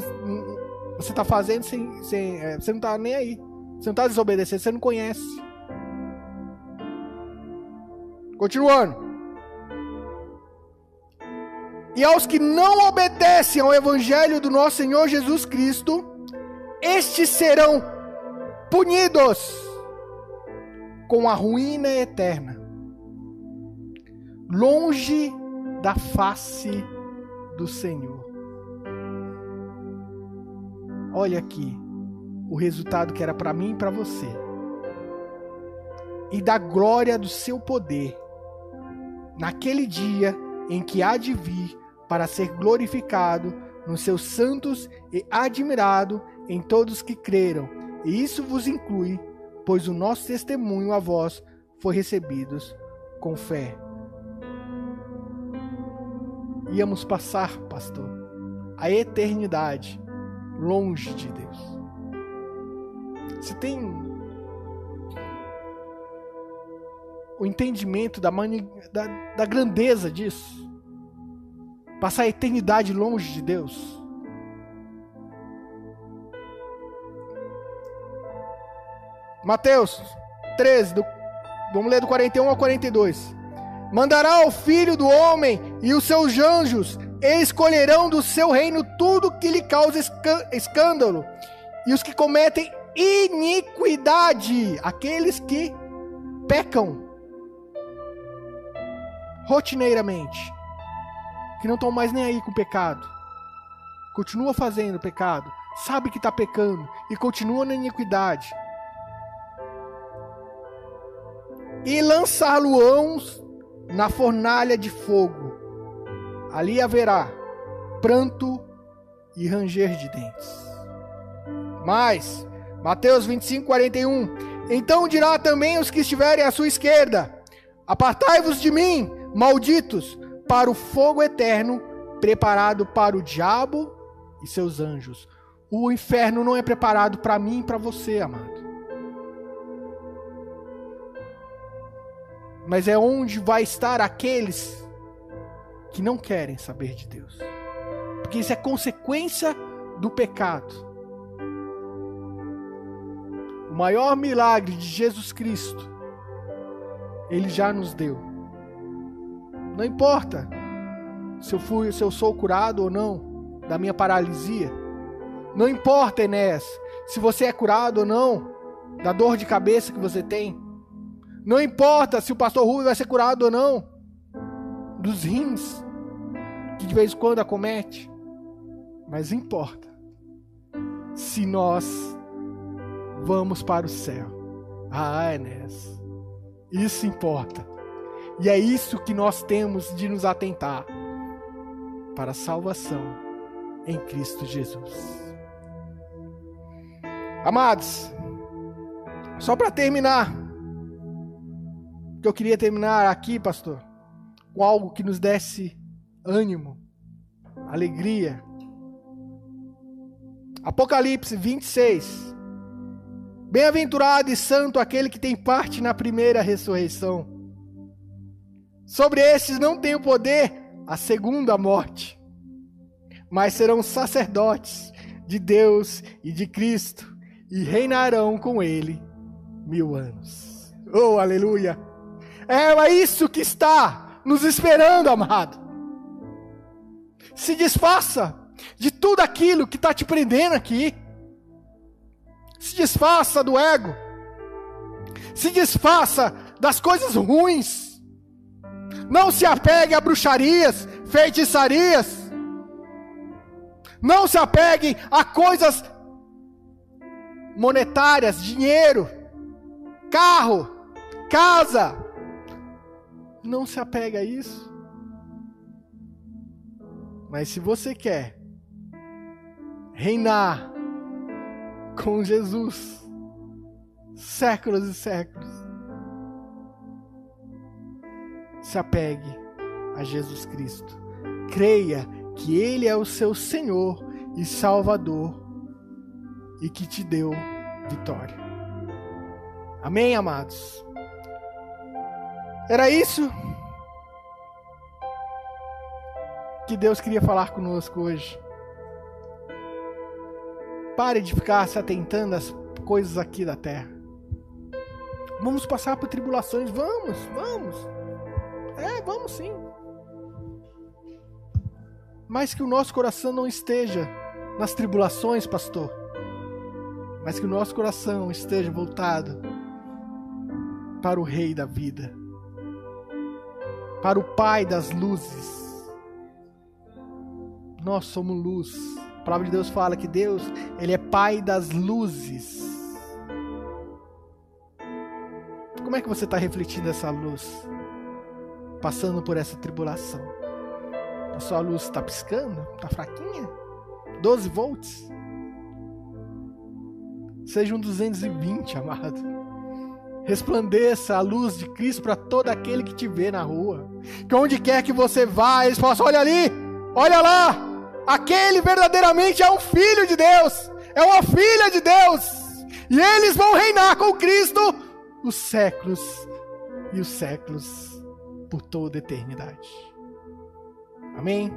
Você está fazendo sem. sem é, você não está nem aí. Você não está desobedecendo, você não conhece. Continuando e aos que não obedecem ao evangelho do nosso Senhor Jesus Cristo, estes serão punidos com a ruína eterna, longe da face do Senhor. Olha aqui o resultado que era para mim e para você. E da glória do seu poder. Naquele dia em que há de vir para ser glorificado nos seus santos e admirado em todos que creram. E isso vos inclui, pois o nosso testemunho a vós foi recebido com fé. Íamos passar, pastor, a eternidade longe de Deus. Se tem o entendimento da, mani... da, da grandeza disso, Passar a eternidade longe de Deus. Mateus 13, do, vamos ler do 41 ao 42. Mandará o filho do homem e os seus anjos, e escolherão do seu reino tudo que lhe causa escândalo, e os que cometem iniquidade, aqueles que pecam rotineiramente que não estão mais nem aí com o pecado, continua fazendo pecado, sabe que está pecando e continua na iniquidade. E lançá-lo-ão na fornalha de fogo. Ali haverá pranto e ranger de dentes. Mas, Mateus 25, 41. Então dirá também os que estiverem à sua esquerda: Apartai-vos de mim, malditos, para o fogo eterno preparado para o diabo e seus anjos. O inferno não é preparado para mim e para você, amado. Mas é onde vai estar aqueles que não querem saber de Deus. Porque isso é consequência do pecado. O maior milagre de Jesus Cristo, ele já nos deu Não importa se eu fui, se eu sou curado ou não da minha paralisia. Não importa, Enéas, se você é curado ou não da dor de cabeça que você tem. Não importa se o pastor Rui vai ser curado ou não dos rins que de vez em quando acomete. Mas importa se nós vamos para o céu. Ah, Enéas, isso importa. E é isso que nós temos de nos atentar para a salvação em Cristo Jesus. Amados, só para terminar, eu queria terminar aqui, pastor, com algo que nos desse ânimo, alegria. Apocalipse 26. Bem-aventurado e santo aquele que tem parte na primeira ressurreição. Sobre estes não tem o poder a segunda morte, mas serão sacerdotes de Deus e de Cristo e reinarão com ele mil anos. Oh, aleluia! É isso que está nos esperando, amado. Se desfaça de tudo aquilo que está te prendendo aqui. Se desfaça do ego. Se desfaça das coisas ruins. Não se apegue a bruxarias, feitiçarias. Não se apegue a coisas monetárias, dinheiro, carro, casa. Não se apegue a isso. Mas se você quer reinar com Jesus séculos e séculos, se apegue a Jesus Cristo. Creia que Ele é o seu Senhor e Salvador e que te deu vitória. Amém, amados? Era isso que Deus queria falar conosco hoje. Pare de ficar se atentando às coisas aqui da terra. Vamos passar por tribulações, vamos, vamos. É, vamos sim. Mas que o nosso coração não esteja nas tribulações, pastor mas que o nosso coração esteja voltado para o Rei da vida, para o Pai das luzes. Nós somos luz. A palavra de Deus fala que Deus, Ele é Pai das luzes. Como é que você está refletindo essa luz? Passando por essa tribulação. A sua luz está piscando? Está fraquinha? 12 volts? Seja um 220, amado. Resplandeça a luz de Cristo para todo aquele que te vê na rua. Que onde quer que você vá, eles possam, olha ali, olha lá. Aquele verdadeiramente é um filho de Deus, é uma filha de Deus. E eles vão reinar com Cristo os séculos e os séculos por toda a eternidade. Amém?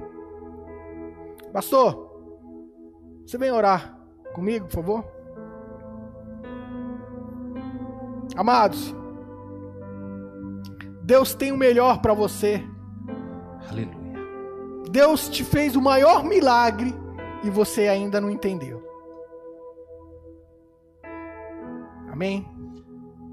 Pastor, você vem orar comigo, por favor? Amados, Deus tem o melhor para você. Aleluia. Deus te fez o maior milagre e você ainda não entendeu. Amém?